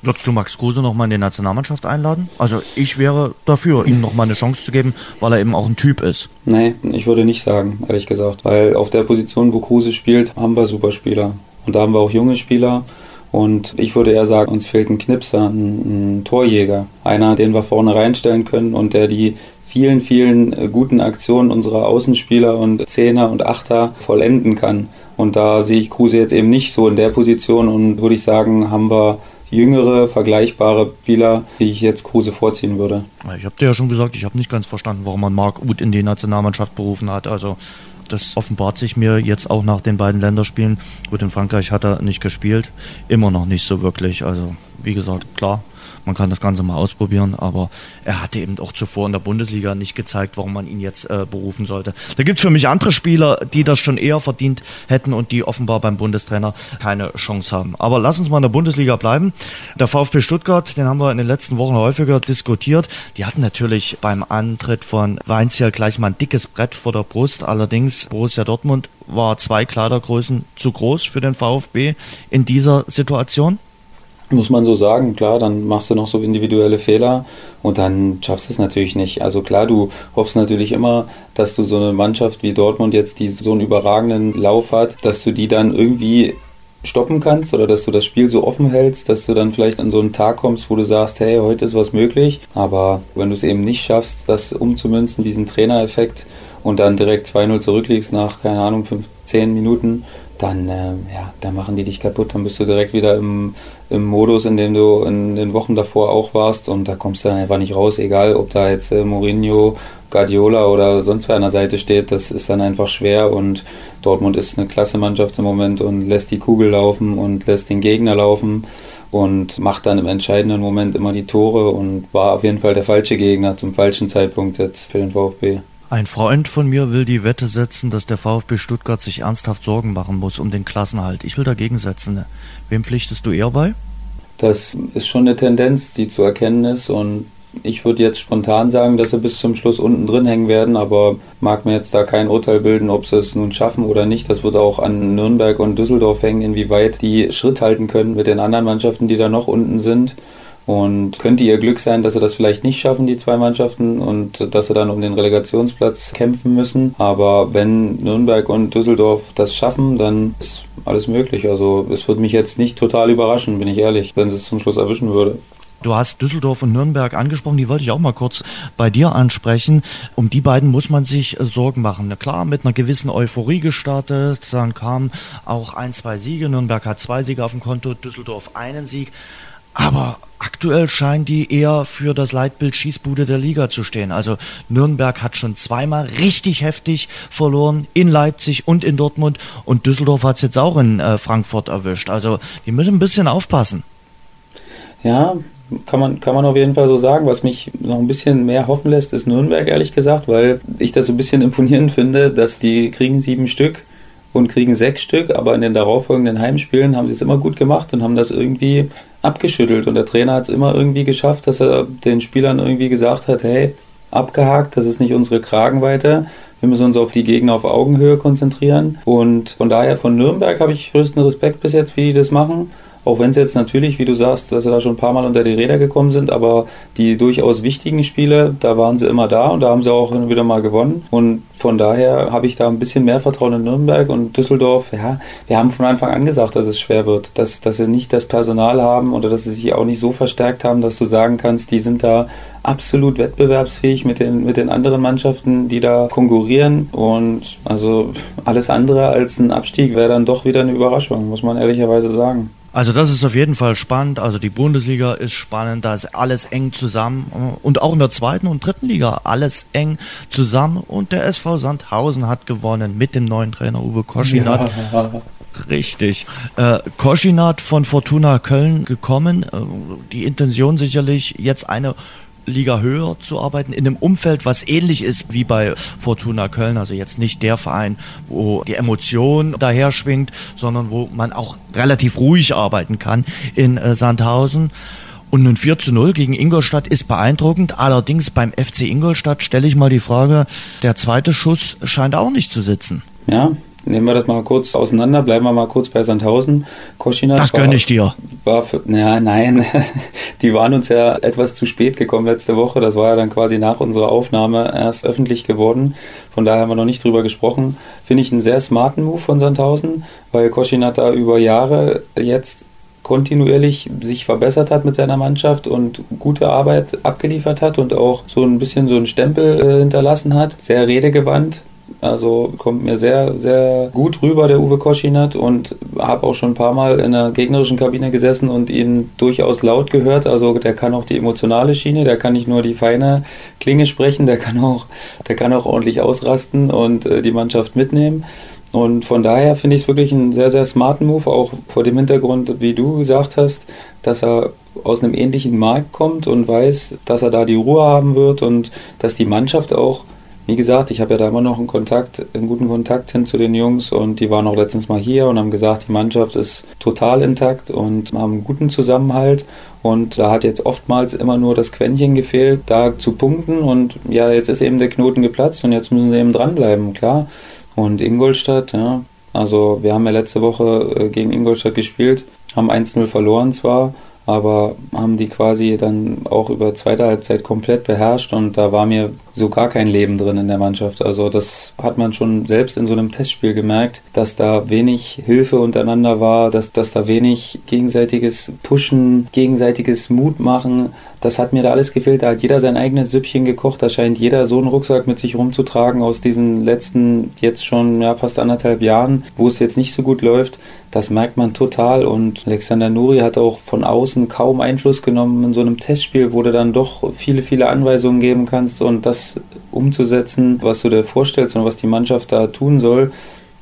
Würdest du Max Kruse noch mal in die Nationalmannschaft einladen? Also ich wäre dafür, ihm noch mal eine Chance zu geben, weil er eben auch ein Typ ist. Nee, ich würde nicht sagen, ehrlich gesagt. Weil auf der Position, wo Kruse spielt, haben wir Superspieler. Und da haben wir auch junge Spieler. Und ich würde eher sagen, uns fehlt ein Knipser, ein, ein Torjäger. Einer, den wir vorne reinstellen können und der die vielen, vielen äh, guten Aktionen unserer Außenspieler und Zehner und Achter vollenden kann. Und da sehe ich Kruse jetzt eben nicht so in der Position und würde ich sagen, haben wir jüngere, vergleichbare Spieler, die ich jetzt Kruse vorziehen würde. Ich habe dir ja schon gesagt, ich habe nicht ganz verstanden, warum man Marc Uth in die Nationalmannschaft berufen hat. Also das offenbart sich mir jetzt auch nach den beiden Länderspielen. Gut, in Frankreich hat er nicht gespielt, immer noch nicht so wirklich. Also wie gesagt, klar, man kann das Ganze mal ausprobieren, aber er hatte eben auch zuvor in der Bundesliga nicht gezeigt, warum man ihn jetzt äh, berufen sollte. Da gibt es für mich andere Spieler, die das schon eher verdient hätten und die offenbar beim Bundestrainer keine Chance haben. Aber lass uns mal in der Bundesliga bleiben. Der VfB Stuttgart, den haben wir in den letzten Wochen häufiger diskutiert. Die hatten natürlich beim Antritt von Weinziel gleich mal ein dickes Brett vor der Brust. Allerdings Borussia Dortmund war zwei Kleidergrößen zu groß für den VfB in dieser Situation muss man so sagen, klar, dann machst du noch so individuelle Fehler und dann schaffst du es natürlich nicht. Also klar, du hoffst natürlich immer, dass du so eine Mannschaft wie Dortmund jetzt, die so einen überragenden Lauf hat, dass du die dann irgendwie stoppen kannst oder dass du das Spiel so offen hältst, dass du dann vielleicht an so einen Tag kommst, wo du sagst, hey, heute ist was möglich. Aber wenn du es eben nicht schaffst, das umzumünzen, diesen Trainereffekt und dann direkt 2-0 zurückliegst nach, keine Ahnung, 5, 10 Minuten, dann, äh, ja, dann machen die dich kaputt. Dann bist du direkt wieder im, im Modus, in dem du in den Wochen davor auch warst und da kommst du dann einfach nicht raus, egal ob da jetzt äh, Mourinho, Guardiola oder sonst wer an der Seite steht, das ist dann einfach schwer und Dortmund ist eine klasse Mannschaft im Moment und lässt die Kugel laufen und lässt den Gegner laufen und macht dann im entscheidenden Moment immer die Tore und war auf jeden Fall der falsche Gegner zum falschen Zeitpunkt jetzt für den VfB. Ein Freund von mir will die Wette setzen, dass der VfB Stuttgart sich ernsthaft Sorgen machen muss um den Klassenhalt. Ich will dagegen setzen. Wem pflichtest du eher bei? Das ist schon eine Tendenz, die zu erkennen ist und ich würde jetzt spontan sagen, dass sie bis zum Schluss unten drin hängen werden, aber mag mir jetzt da kein Urteil bilden, ob sie es nun schaffen oder nicht. Das wird auch an Nürnberg und Düsseldorf hängen, inwieweit die Schritt halten können mit den anderen Mannschaften, die da noch unten sind. Und könnte ihr Glück sein, dass sie das vielleicht nicht schaffen, die zwei Mannschaften, und dass sie dann um den Relegationsplatz kämpfen müssen. Aber wenn Nürnberg und Düsseldorf das schaffen, dann ist alles möglich. Also es würde mich jetzt nicht total überraschen, bin ich ehrlich, wenn sie es zum Schluss erwischen würde. Du hast Düsseldorf und Nürnberg angesprochen, die wollte ich auch mal kurz bei dir ansprechen. Um die beiden muss man sich Sorgen machen. Klar, mit einer gewissen Euphorie gestartet, dann kamen auch ein, zwei Siege. Nürnberg hat zwei Siege auf dem Konto, Düsseldorf einen Sieg. Aber aktuell scheinen die eher für das Leitbild Schießbude der Liga zu stehen. Also Nürnberg hat schon zweimal richtig heftig verloren in Leipzig und in Dortmund und Düsseldorf hat es jetzt auch in äh, Frankfurt erwischt. Also die müssen ein bisschen aufpassen. Ja, kann man, kann man auf jeden Fall so sagen. Was mich noch ein bisschen mehr hoffen lässt, ist Nürnberg, ehrlich gesagt, weil ich das so ein bisschen imponierend finde, dass die kriegen sieben Stück und kriegen sechs Stück, aber in den darauffolgenden Heimspielen haben sie es immer gut gemacht und haben das irgendwie abgeschüttelt. Und der Trainer hat es immer irgendwie geschafft, dass er den Spielern irgendwie gesagt hat, hey, abgehakt, das ist nicht unsere Kragenweite. Wir müssen uns auf die Gegner auf Augenhöhe konzentrieren. Und von daher von Nürnberg habe ich größten Respekt bis jetzt, wie die das machen. Auch wenn es jetzt natürlich, wie du sagst, dass sie da schon ein paar Mal unter die Räder gekommen sind, aber die durchaus wichtigen Spiele, da waren sie immer da und da haben sie auch wieder mal gewonnen. Und von daher habe ich da ein bisschen mehr Vertrauen in Nürnberg und Düsseldorf. Ja, wir haben von Anfang an gesagt, dass es schwer wird, dass, dass sie nicht das Personal haben oder dass sie sich auch nicht so verstärkt haben, dass du sagen kannst, die sind da absolut wettbewerbsfähig mit den, mit den anderen Mannschaften, die da konkurrieren. Und also alles andere als ein Abstieg wäre dann doch wieder eine Überraschung, muss man ehrlicherweise sagen. Also das ist auf jeden Fall spannend. Also die Bundesliga ist spannend, da ist alles eng zusammen und auch in der zweiten und dritten Liga alles eng zusammen und der SV Sandhausen hat gewonnen mit dem neuen Trainer Uwe Koschinat. Ja. Richtig. Äh, Koschinat von Fortuna Köln gekommen. Äh, die Intention sicherlich jetzt eine Liga höher zu arbeiten, in einem Umfeld, was ähnlich ist wie bei Fortuna Köln. Also jetzt nicht der Verein, wo die Emotion daher schwingt, sondern wo man auch relativ ruhig arbeiten kann in äh, Sandhausen. Und ein 4 zu 0 gegen Ingolstadt ist beeindruckend. Allerdings beim FC Ingolstadt stelle ich mal die Frage, der zweite Schuss scheint auch nicht zu sitzen. Ja, nehmen wir das mal kurz auseinander, bleiben wir mal kurz bei Sandhausen. Koschina das gönne ich dir. War für, naja, nein, die waren uns ja etwas zu spät gekommen letzte Woche. Das war ja dann quasi nach unserer Aufnahme erst öffentlich geworden. Von daher haben wir noch nicht drüber gesprochen. Finde ich einen sehr smarten Move von Sandhausen, weil Koschina da über Jahre jetzt kontinuierlich sich verbessert hat mit seiner Mannschaft und gute Arbeit abgeliefert hat und auch so ein bisschen so einen Stempel äh, hinterlassen hat. Sehr redegewandt, also kommt mir sehr, sehr gut rüber, der Uwe Koschinat und habe auch schon ein paar Mal in der gegnerischen Kabine gesessen und ihn durchaus laut gehört. Also der kann auch die emotionale Schiene, der kann nicht nur die feine Klinge sprechen, der kann auch, der kann auch ordentlich ausrasten und äh, die Mannschaft mitnehmen. Und von daher finde ich es wirklich einen sehr, sehr smarten Move, auch vor dem Hintergrund, wie du gesagt hast, dass er aus einem ähnlichen Markt kommt und weiß, dass er da die Ruhe haben wird und dass die Mannschaft auch wie gesagt, ich habe ja da immer noch einen Kontakt, einen guten Kontakt hin zu den Jungs und die waren auch letztens mal hier und haben gesagt, die Mannschaft ist total intakt und haben einen guten Zusammenhalt. Und da hat jetzt oftmals immer nur das Quäntchen gefehlt, da zu punkten. Und ja, jetzt ist eben der Knoten geplatzt und jetzt müssen sie eben dranbleiben, klar. Und Ingolstadt, ja, also wir haben ja letzte Woche äh, gegen Ingolstadt gespielt, haben 1-0 verloren zwar, aber haben die quasi dann auch über zweite Halbzeit komplett beherrscht und da war mir so gar kein Leben drin in der Mannschaft. Also das hat man schon selbst in so einem Testspiel gemerkt, dass da wenig Hilfe untereinander war, dass, dass da wenig gegenseitiges Pushen, gegenseitiges Mut machen. Das hat mir da alles gefehlt. Da hat jeder sein eigenes Süppchen gekocht. Da scheint jeder so einen Rucksack mit sich rumzutragen aus diesen letzten jetzt schon ja, fast anderthalb Jahren, wo es jetzt nicht so gut läuft. Das merkt man total. Und Alexander Nuri hat auch von außen kaum Einfluss genommen in so einem Testspiel, wo du dann doch viele, viele Anweisungen geben kannst und das umzusetzen, was du dir vorstellst und was die Mannschaft da tun soll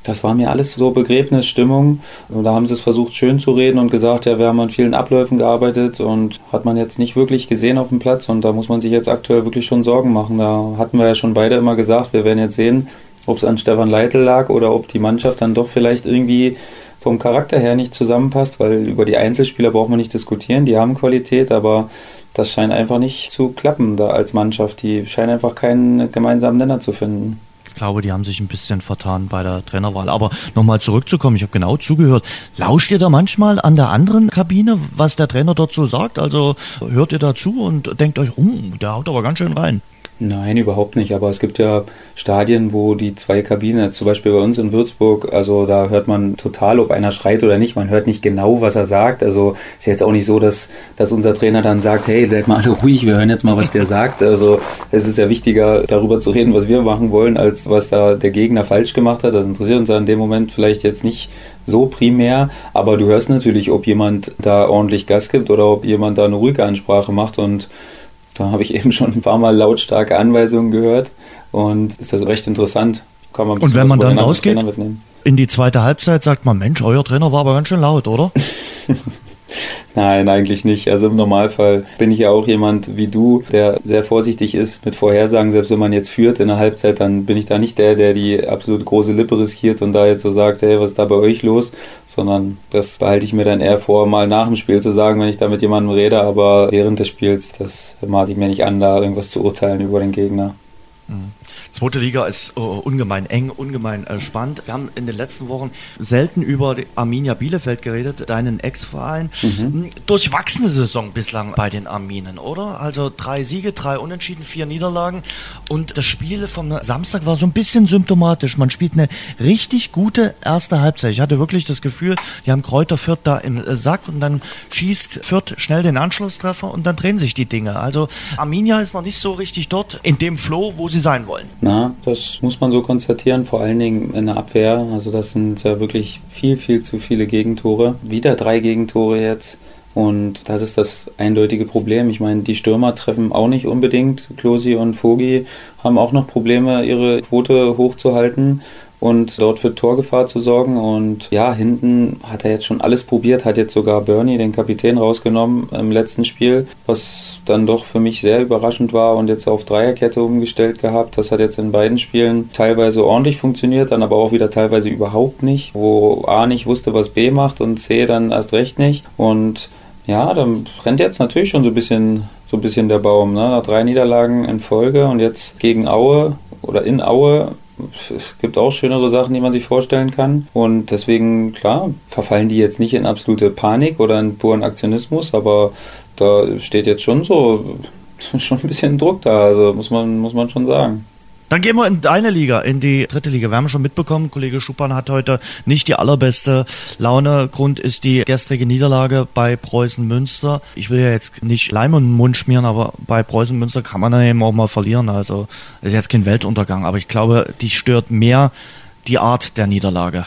das war mir alles so Begräbnisstimmung. Und da haben sie es versucht, schön zu reden und gesagt, ja, wir haben an vielen Abläufen gearbeitet und hat man jetzt nicht wirklich gesehen auf dem Platz. Und da muss man sich jetzt aktuell wirklich schon Sorgen machen. Da hatten wir ja schon beide immer gesagt, wir werden jetzt sehen, ob es an Stefan Leitl lag oder ob die Mannschaft dann doch vielleicht irgendwie vom Charakter her nicht zusammenpasst, weil über die Einzelspieler braucht man nicht diskutieren, die haben Qualität, aber das scheint einfach nicht zu klappen da als Mannschaft. Die scheinen einfach keinen gemeinsamen Nenner zu finden glaube, die haben sich ein bisschen vertan bei der Trainerwahl. Aber nochmal zurückzukommen, ich habe genau zugehört. Lauscht ihr da manchmal an der anderen Kabine, was der Trainer so sagt? Also hört ihr dazu und denkt euch, oh, der haut aber ganz schön rein. Nein, überhaupt nicht. Aber es gibt ja Stadien, wo die zwei Kabinen, zum Beispiel bei uns in Würzburg, also da hört man total, ob einer schreit oder nicht. Man hört nicht genau, was er sagt. Also ist jetzt auch nicht so, dass, dass unser Trainer dann sagt, hey, seid mal alle ruhig, wir hören jetzt mal, was der sagt. Also es ist ja wichtiger, darüber zu reden, was wir machen wollen, als was da der Gegner falsch gemacht hat. Das interessiert uns ja in dem Moment vielleicht jetzt nicht so primär, aber du hörst natürlich, ob jemand da ordentlich Gas gibt oder ob jemand da eine ruhige Ansprache macht und da habe ich eben schon ein paar Mal lautstarke Anweisungen gehört und ist das recht interessant. Kann man und wenn man dann rausgeht in die zweite Halbzeit, sagt man, Mensch, euer Trainer war aber ganz schön laut, oder? Nein, eigentlich nicht. Also im Normalfall bin ich ja auch jemand wie du, der sehr vorsichtig ist mit Vorhersagen. Selbst wenn man jetzt führt in der Halbzeit, dann bin ich da nicht der, der die absolut große Lippe riskiert und da jetzt so sagt, hey, was ist da bei euch los? Sondern das behalte ich mir dann eher vor, mal nach dem Spiel zu sagen, wenn ich da mit jemandem rede, aber während des Spiels, das maße ich mir nicht an, da irgendwas zu urteilen über den Gegner. Mhm. Zweite Liga ist uh, ungemein eng, ungemein äh, spannend. Wir haben in den letzten Wochen selten über Arminia Bielefeld geredet, deinen Ex-Verein. Mhm. Hm, durchwachsene Saison bislang bei den Arminen, oder? Also drei Siege, drei Unentschieden, vier Niederlagen. Und das Spiel vom Samstag war so ein bisschen symptomatisch. Man spielt eine richtig gute erste Halbzeit. Ich hatte wirklich das Gefühl, die haben Kräuter Fürth da im äh, Sack und dann schießt Fürth schnell den Anschlusstreffer und dann drehen sich die Dinge. Also Arminia ist noch nicht so richtig dort in dem Flow, wo sie sein wollen. Na, das muss man so konstatieren, vor allen Dingen in der Abwehr. Also das sind ja wirklich viel, viel zu viele Gegentore. Wieder drei Gegentore jetzt. Und das ist das eindeutige Problem. Ich meine, die Stürmer treffen auch nicht unbedingt. Klosi und Vogi haben auch noch Probleme, ihre Quote hochzuhalten und dort für Torgefahr zu sorgen. Und ja, hinten hat er jetzt schon alles probiert, hat jetzt sogar Bernie, den Kapitän, rausgenommen im letzten Spiel, was dann doch für mich sehr überraschend war und jetzt auf Dreierkette umgestellt gehabt. Das hat jetzt in beiden Spielen teilweise ordentlich funktioniert, dann aber auch wieder teilweise überhaupt nicht, wo A nicht wusste, was B macht und C dann erst recht nicht. Und ja, dann brennt jetzt natürlich schon so ein bisschen, so ein bisschen der Baum. Ne? Nach drei Niederlagen in Folge und jetzt gegen Aue oder in Aue es gibt auch schönere Sachen, die man sich vorstellen kann. Und deswegen, klar, verfallen die jetzt nicht in absolute Panik oder in puren Aktionismus, aber da steht jetzt schon so schon ein bisschen Druck da, also muss man, muss man schon sagen. Dann gehen wir in deine Liga, in die dritte Liga. Wir haben schon mitbekommen, Kollege Schuppan hat heute nicht die allerbeste Laune. Grund ist die gestrige Niederlage bei Preußen Münster. Ich will ja jetzt nicht Leim und Mund schmieren, aber bei Preußen Münster kann man dann eben auch mal verlieren. Also ist jetzt kein Weltuntergang, aber ich glaube, die stört mehr die Art der Niederlage.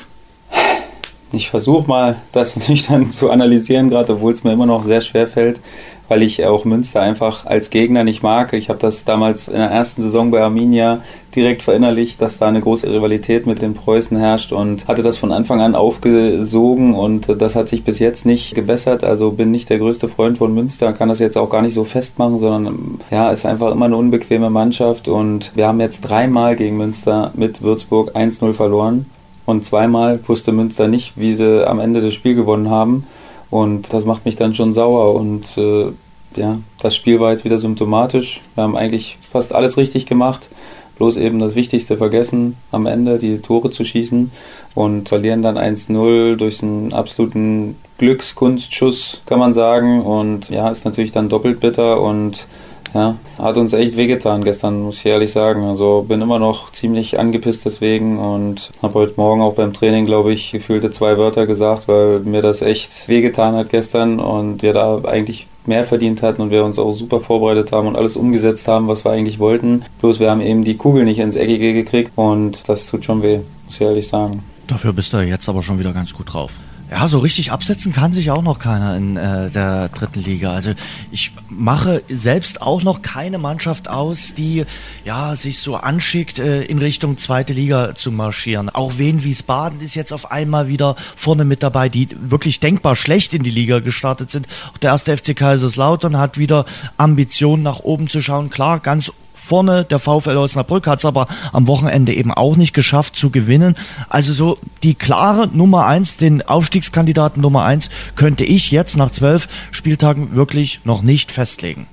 Ich versuche mal, das nüchtern zu analysieren, gerade obwohl es mir immer noch sehr schwer fällt weil ich auch Münster einfach als Gegner nicht mag. Ich habe das damals in der ersten Saison bei Arminia direkt verinnerlicht, dass da eine große Rivalität mit den Preußen herrscht und hatte das von Anfang an aufgesogen und das hat sich bis jetzt nicht gebessert. Also bin nicht der größte Freund von Münster, kann das jetzt auch gar nicht so festmachen, sondern ja, ist einfach immer eine unbequeme Mannschaft und wir haben jetzt dreimal gegen Münster mit Würzburg 1-0 verloren und zweimal wusste Münster nicht, wie sie am Ende das Spiel gewonnen haben. Und das macht mich dann schon sauer. Und äh, ja, das Spiel war jetzt wieder symptomatisch. Wir haben eigentlich fast alles richtig gemacht. Bloß eben das Wichtigste vergessen, am Ende die Tore zu schießen und verlieren dann 1-0 durch einen absoluten Glückskunstschuss, kann man sagen. Und ja, ist natürlich dann doppelt bitter und Ja, hat uns echt wehgetan gestern, muss ich ehrlich sagen. Also bin immer noch ziemlich angepisst deswegen und habe heute Morgen auch beim Training, glaube ich, gefühlte zwei Wörter gesagt, weil mir das echt wehgetan hat gestern und wir da eigentlich mehr verdient hatten und wir uns auch super vorbereitet haben und alles umgesetzt haben, was wir eigentlich wollten. Bloß wir haben eben die Kugel nicht ins Eckige gekriegt und das tut schon weh, muss ich ehrlich sagen. Dafür bist du jetzt aber schon wieder ganz gut drauf. Ja, so richtig absetzen kann sich auch noch keiner in äh, der dritten Liga. Also ich mache selbst auch noch keine Mannschaft aus, die ja sich so anschickt, äh, in Richtung zweite Liga zu marschieren. Auch Wien Wiesbaden ist jetzt auf einmal wieder vorne mit dabei, die wirklich denkbar schlecht in die Liga gestartet sind. Auch der erste FC Kaiserslautern hat wieder Ambitionen nach oben zu schauen. Klar, ganz vorne. Der VfL Osnabrück hat es aber am Wochenende eben auch nicht geschafft zu gewinnen. Also so die klare Nummer eins, den Aufstiegskandidaten Nummer eins, könnte ich jetzt nach zwölf Spieltagen wirklich noch nicht festlegen.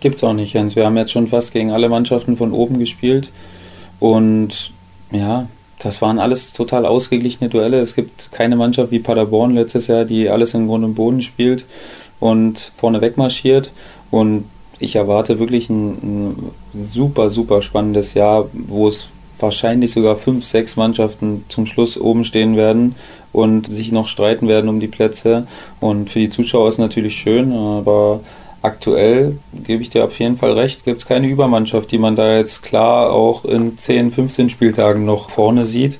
Gibt's auch nicht, Jens. Wir haben jetzt schon fast gegen alle Mannschaften von oben gespielt. Und ja, das waren alles total ausgeglichene Duelle. Es gibt keine Mannschaft wie Paderborn letztes Jahr, die alles im Grund und Boden spielt und vorne wegmarschiert. Und ich erwarte wirklich ein, ein, super, super spannendes Jahr, wo es wahrscheinlich sogar fünf, sechs Mannschaften zum Schluss oben stehen werden und sich noch streiten werden um die Plätze. Und für die Zuschauer ist natürlich schön, aber aktuell gebe ich dir auf jeden Fall recht, gibt es keine Übermannschaft, die man da jetzt klar auch in 10, 15 Spieltagen noch vorne sieht.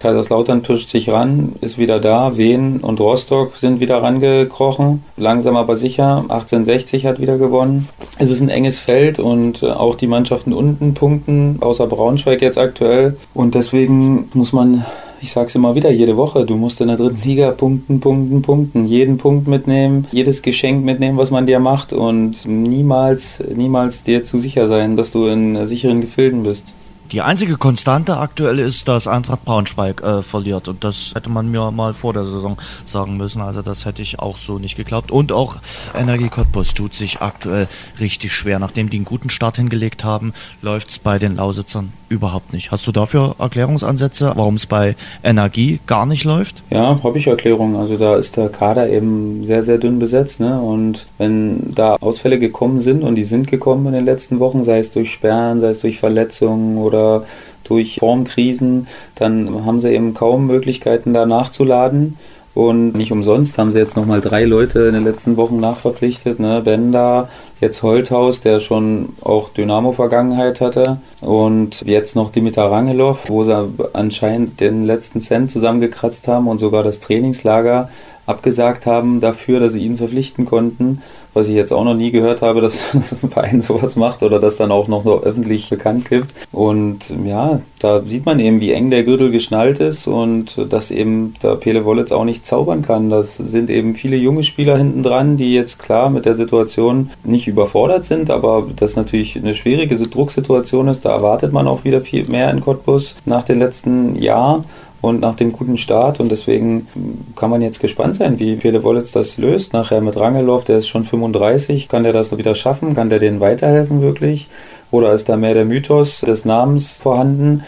Kaiserslautern pirscht sich ran, ist wieder da. Wien und Rostock sind wieder rangekrochen. Langsam aber sicher. 1860 hat wieder gewonnen. Es ist ein enges Feld und äh, auch die Mannschaften unten punkten, außer Braunschweig jetzt aktuell. Und deswegen muss man ich sag's immer wieder jede Woche, du musst in der dritten Liga punkten, punkten, punkten, jeden Punkt mitnehmen, jedes Geschenk mitnehmen, was man dir macht und niemals, niemals dir zu sicher sein, dass du in sicheren Gefilden bist. Die einzige Konstante aktuell ist, dass Eintracht Braunschweig äh, verliert. Und das hätte man mir mal vor der Saison sagen müssen. Also das hätte ich auch so nicht geglaubt. Und auch Energie Cottbus tut sich aktuell richtig schwer. Nachdem die einen guten Start hingelegt haben, läuft es bei den Lausitzern überhaupt nicht. Hast du dafür Erklärungsansätze, warum es bei Energie gar nicht läuft? Ja, habe ich Erklärungen. Also da ist der Kader eben sehr, sehr dünn besetzt. Ne? Und wenn da Ausfälle gekommen sind, und die sind gekommen in den letzten Wochen, sei es durch Sperren, sei es durch Verletzungen oder oder durch Formkrisen, dann haben sie eben kaum Möglichkeiten da nachzuladen. Und nicht umsonst haben sie jetzt nochmal drei Leute in den letzten Wochen nachverpflichtet. Ne? Benda, jetzt Holthaus, der schon auch Dynamo-Vergangenheit hatte. Und jetzt noch Dimitar Rangelov, wo sie anscheinend den letzten Cent zusammengekratzt haben und sogar das Trainingslager abgesagt haben dafür, dass sie ihn verpflichten konnten was ich jetzt auch noch nie gehört habe, dass, dass ein Verein sowas macht oder das dann auch noch öffentlich bekannt gibt. Und ja, da sieht man eben, wie eng der Gürtel geschnallt ist und dass eben der Pele Wollitz auch nicht zaubern kann. Das sind eben viele junge Spieler hinten dran, die jetzt klar mit der Situation nicht überfordert sind, aber das natürlich eine schwierige Drucksituation ist. Da erwartet man auch wieder viel mehr in Cottbus nach den letzten Jahren und nach dem guten Start. Und deswegen kann man jetzt gespannt sein, wie Pele Wollitz das löst. Nachher mit Rangelov, der ist schon 35, kann der das wieder schaffen? Kann der denen weiterhelfen wirklich? Oder ist da mehr der Mythos des Namens vorhanden?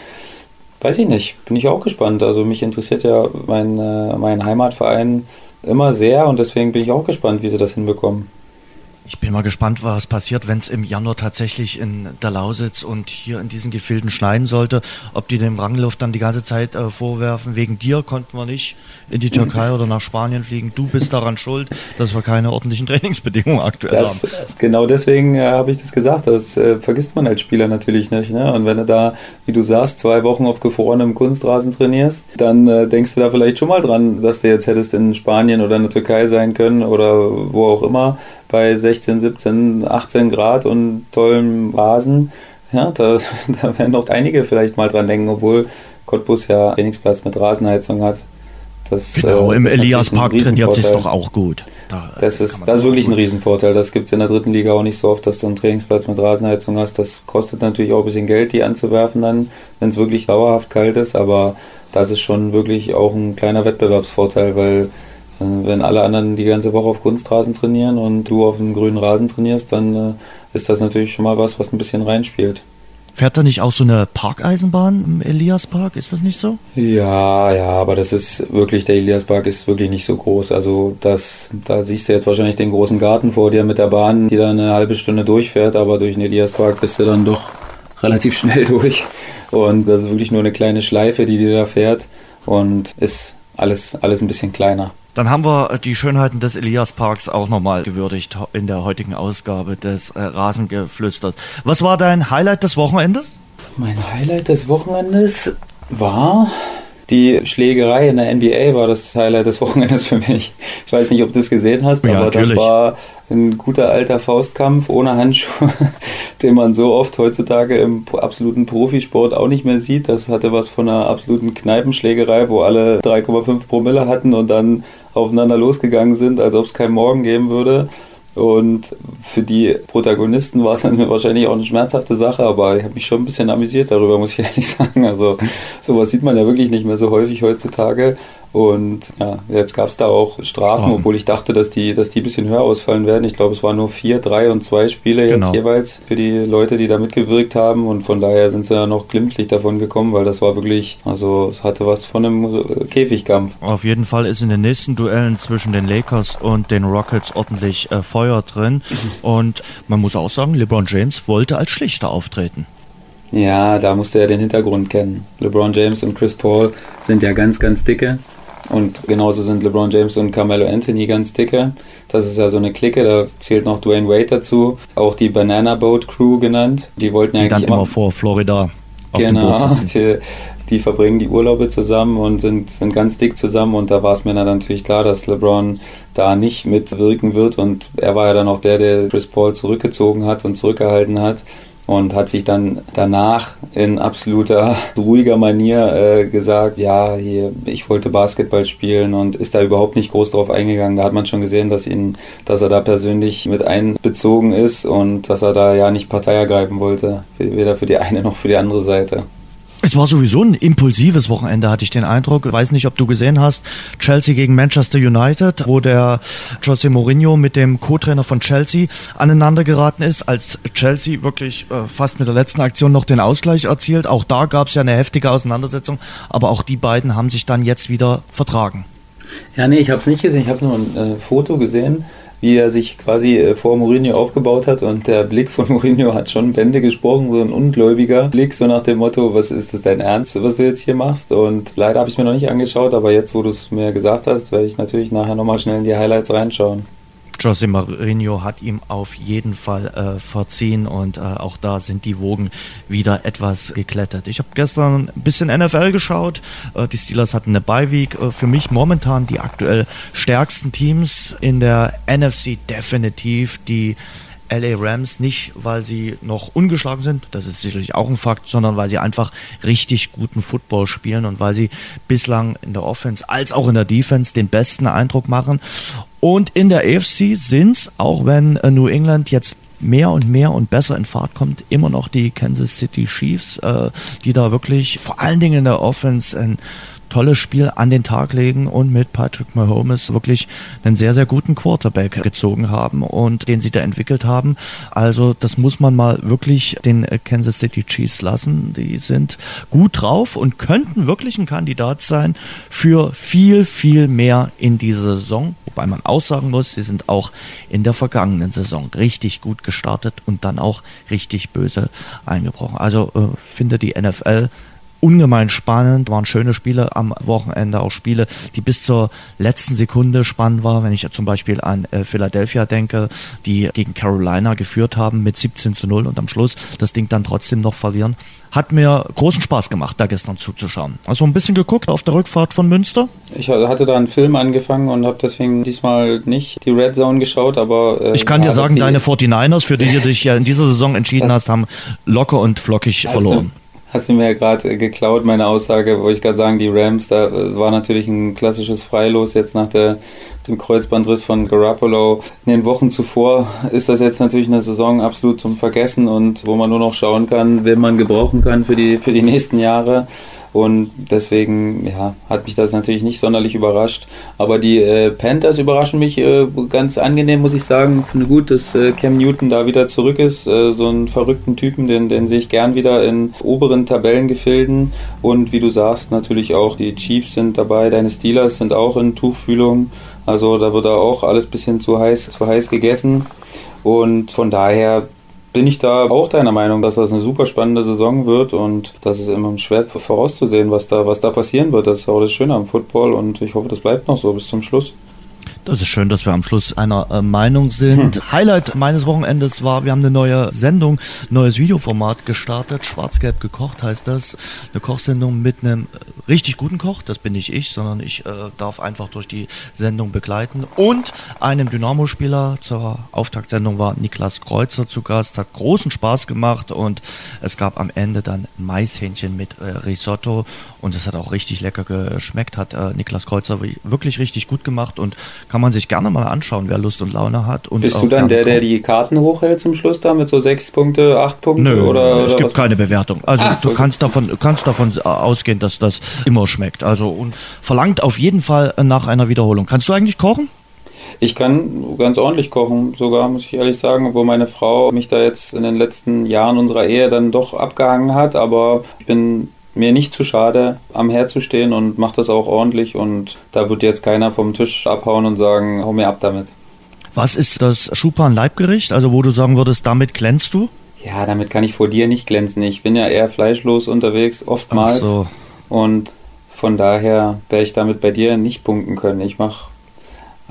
Weiß ich nicht. Bin ich auch gespannt. Also mich interessiert ja mein, äh, mein Heimatverein immer sehr und deswegen bin ich auch gespannt, wie sie das hinbekommen. Ich bin mal gespannt, was passiert, wenn es im Januar tatsächlich in der Lausitz und hier in diesen Gefilden schneiden sollte. Ob die dem Rangluft dann die ganze Zeit äh, vorwerfen, wegen dir konnten wir nicht in die Türkei oder nach Spanien fliegen. Du bist daran schuld, dass wir keine ordentlichen Trainingsbedingungen aktuell das, haben. Genau deswegen äh, habe ich das gesagt. Das äh, vergisst man als Spieler natürlich nicht. Ne? Und wenn du da, wie du sagst, zwei Wochen auf gefrorenem Kunstrasen trainierst, dann äh, denkst du da vielleicht schon mal dran, dass du jetzt hättest in Spanien oder in der Türkei sein können oder wo auch immer bei 16, 17, 18 Grad und tollem Rasen. Ja, da, da werden doch einige vielleicht mal dran denken, obwohl Cottbus ja Trainingsplatz mit Rasenheizung hat. Das, genau, äh, im Eliaspark trainiert sich doch auch gut. Da, das ist, das ist wirklich ein Riesenvorteil. Das gibt es in der dritten Liga auch nicht so oft, dass du einen Trainingsplatz mit Rasenheizung hast. Das kostet natürlich auch ein bisschen Geld, die anzuwerfen dann, wenn es wirklich dauerhaft kalt ist. Aber das ist schon wirklich auch ein kleiner Wettbewerbsvorteil, weil äh, wenn alle anderen die ganze Woche auf Kunstrasen trainieren und du auf einem grünen Rasen trainierst, dann äh, ist das natürlich schon mal was, was ein bisschen reinspielt. Fährt da nicht auch so eine Parkeisenbahn im Eliaspark? Ist das nicht so? Ja, ja, aber das ist wirklich, der Eliaspark ist wirklich nicht so groß. Also das, da siehst du jetzt wahrscheinlich den großen Garten vor dir mit der Bahn, die dann eine halbe Stunde durchfährt, aber durch den Eliaspark bist du dann doch relativ schnell durch. Und das ist wirklich nur eine kleine Schleife, die dir da fährt und ist alles, alles ein bisschen kleiner. Dann haben wir die Schönheiten des Eliasparks auch nochmal gewürdigt in der heutigen Ausgabe des äh, Rasengeflüsters. Was war dein Highlight des Wochenendes? Mein Highlight des Wochenendes war die Schlägerei in der NBA war das Highlight des Wochenendes für mich. Ich weiß nicht, ob du es gesehen hast, ja, aber natürlich. das war ein guter alter Faustkampf ohne Handschuhe, den man so oft heutzutage im absoluten Profisport auch nicht mehr sieht. Das hatte was von einer absoluten Kneipenschlägerei, wo alle 3,5 Promille hatten und dann aufeinander losgegangen sind, als ob es keinen Morgen geben würde. Und für die Protagonisten war es dann wahrscheinlich auch eine schmerzhafte Sache, aber ich habe mich schon ein bisschen amüsiert darüber, muss ich ehrlich sagen. Also sowas sieht man ja wirklich nicht mehr so häufig heutzutage. Und ja, jetzt gab es da auch Strafen, Strafen, obwohl ich dachte, dass die, dass die ein bisschen höher ausfallen werden. Ich glaube, es waren nur vier, drei und zwei Spiele jetzt genau. jeweils für die Leute, die da mitgewirkt haben. Und von daher sind sie ja noch glimpflich davon gekommen, weil das war wirklich, also es hatte was von einem Käfigkampf. Auf jeden Fall ist in den nächsten Duellen zwischen den Lakers und den Rockets ordentlich äh, Feuer drin. Und man muss auch sagen, LeBron James wollte als Schlichter auftreten. Ja, da musste er den Hintergrund kennen. LeBron James und Chris Paul sind ja ganz, ganz dicke. Und genauso sind LeBron James und Carmelo Anthony ganz dicke. Das ist ja so eine Clique, da zählt noch Dwayne Wade dazu, auch die Banana Boat Crew genannt. Die wollten die eigentlich dann immer, immer vor Florida auf genau, dem Boot sitzen. Die, die verbringen die Urlaube zusammen und sind, sind ganz dick zusammen und da war es mir dann natürlich klar, dass LeBron da nicht mitwirken wird und er war ja dann auch der, der Chris Paul zurückgezogen hat und zurückgehalten hat und hat sich dann danach in absoluter ruhiger Manier äh, gesagt, ja, hier, ich wollte Basketball spielen und ist da überhaupt nicht groß drauf eingegangen. Da hat man schon gesehen, dass ihn, dass er da persönlich mit einbezogen ist und dass er da ja nicht Partei ergreifen wollte, weder für die eine noch für die andere Seite. Es war sowieso ein impulsives Wochenende, hatte ich den Eindruck. Ich weiß nicht, ob du gesehen hast, Chelsea gegen Manchester United, wo der Jose Mourinho mit dem Co-Trainer von Chelsea aneinander geraten ist, als Chelsea wirklich äh, fast mit der letzten Aktion noch den Ausgleich erzielt. Auch da gab es ja eine heftige Auseinandersetzung, aber auch die beiden haben sich dann jetzt wieder vertragen. Ja, nee, ich habe es nicht gesehen. Ich habe nur ein äh, Foto gesehen wie er sich quasi äh, vor Mourinho aufgebaut hat und der Blick von Mourinho hat schon Bände gesprochen, so ein ungläubiger Blick, so nach dem Motto, was ist das dein Ernst, was du jetzt hier machst? Und leider habe ich mir noch nicht angeschaut, aber jetzt, wo du es mir gesagt hast, werde ich natürlich nachher nochmal schnell in die Highlights reinschauen. José Mourinho hat ihm auf jeden Fall äh, verziehen und äh, auch da sind die Wogen wieder etwas geklettert. Ich habe gestern ein bisschen NFL geschaut. Äh, die Steelers hatten eine Bye-Week. Äh, für mich momentan die aktuell stärksten Teams in der NFC definitiv die LA Rams nicht, weil sie noch ungeschlagen sind, das ist sicherlich auch ein Fakt, sondern weil sie einfach richtig guten Football spielen und weil sie bislang in der Offense als auch in der Defense den besten Eindruck machen. Und in der AFC sind es, auch wenn äh, New England jetzt mehr und mehr und besser in Fahrt kommt, immer noch die Kansas City Chiefs, äh, die da wirklich vor allen Dingen in der Offense ein tolles Spiel an den Tag legen und mit Patrick Mahomes wirklich einen sehr, sehr guten Quarterback gezogen haben und den sie da entwickelt haben. Also das muss man mal wirklich den Kansas City Chiefs lassen. Die sind gut drauf und könnten wirklich ein Kandidat sein für viel, viel mehr in dieser Saison. Wobei man auch sagen muss, sie sind auch in der vergangenen Saison richtig gut gestartet und dann auch richtig böse eingebrochen. Also äh, finde die NFL ungemein spannend, waren schöne Spiele am Wochenende, auch Spiele, die bis zur letzten Sekunde spannend waren, wenn ich zum Beispiel an äh, Philadelphia denke, die gegen Carolina geführt haben mit 17 zu 0 und am Schluss das Ding dann trotzdem noch verlieren. Hat mir großen Spaß gemacht, da gestern zuzuschauen. Also ein bisschen geguckt auf der Rückfahrt von Münster. Ich hatte da einen Film angefangen und habe deswegen diesmal nicht die Red Zone geschaut, aber... Äh, ich kann dir sagen, deine 49ers, für die du dich ja in dieser Saison entschieden hast, haben locker und flockig verloren hast du mir ja gerade geklaut, meine Aussage, wollte ich gerade sagen, die Rams, da war natürlich ein klassisches Freilos jetzt nach der, dem Kreuzbandriss von Garoppolo. In den Wochen zuvor ist das jetzt natürlich eine Saison absolut zum Vergessen und wo man nur noch schauen kann, wen man gebrauchen kann für die, für die nächsten Jahre. Und deswegen ja, hat mich das natürlich nicht sonderlich überrascht. Aber die äh, Panthers überraschen mich äh, ganz angenehm, muss ich sagen. Finde gut, dass äh, Cam Newton da wieder zurück ist. Äh, so einen verrückten Typen, den, den sehe ich gern wieder in oberen Tabellengefilden. Und wie du sagst, natürlich auch die Chiefs sind dabei, deine Steelers sind auch in Tuchfühlung. Also da wird auch alles bisschen zu heiß, zu heiß gegessen. Und von daher bin ich da auch deiner Meinung, dass das eine super spannende Saison wird und das ist immer schwer vorauszusehen, was da, was da passieren wird. Das ist auch das Schöne am Football und ich hoffe, das bleibt noch so bis zum Schluss. Das ist schön, dass wir am Schluss einer äh, Meinung sind. Hm. Highlight meines Wochenendes war, wir haben eine neue Sendung, neues Videoformat gestartet. Schwarz-Gelb gekocht heißt das. Eine Kochsendung mit einem richtig guten Koch, das bin nicht ich, sondern ich äh, darf einfach durch die Sendung begleiten. Und einem Dynamo-Spieler zur Auftaktsendung war Niklas Kreuzer zu Gast, hat großen Spaß gemacht und es gab am Ende dann Maishähnchen mit äh, Risotto und es hat auch richtig lecker geschmeckt, hat äh, Niklas Kreuzer wirklich richtig gut gemacht und kann man sich gerne mal anschauen, wer Lust und Laune hat. Und Bist du dann der, der die Karten hochhält zum Schluss da mit so sechs Punkte, acht Punkte? Nö, oder, es oder gibt keine Bewertung. Also Ach, du so kannst davon, kannst davon ausgehen, dass das immer schmeckt. Also und verlangt auf jeden Fall nach einer Wiederholung. Kannst du eigentlich kochen? Ich kann ganz ordentlich kochen, sogar, muss ich ehrlich sagen, wo meine Frau mich da jetzt in den letzten Jahren unserer Ehe dann doch abgehangen hat, aber ich bin mir nicht zu schade, am Herd zu stehen und mache das auch ordentlich und da wird jetzt keiner vom Tisch abhauen und sagen, hau mir ab damit. Was ist das Schupan-Leibgericht, also wo du sagen würdest, damit glänzt du? Ja, damit kann ich vor dir nicht glänzen. Ich bin ja eher fleischlos unterwegs, oftmals. Ach so. Und von daher werde ich damit bei dir nicht punkten können. Ich mache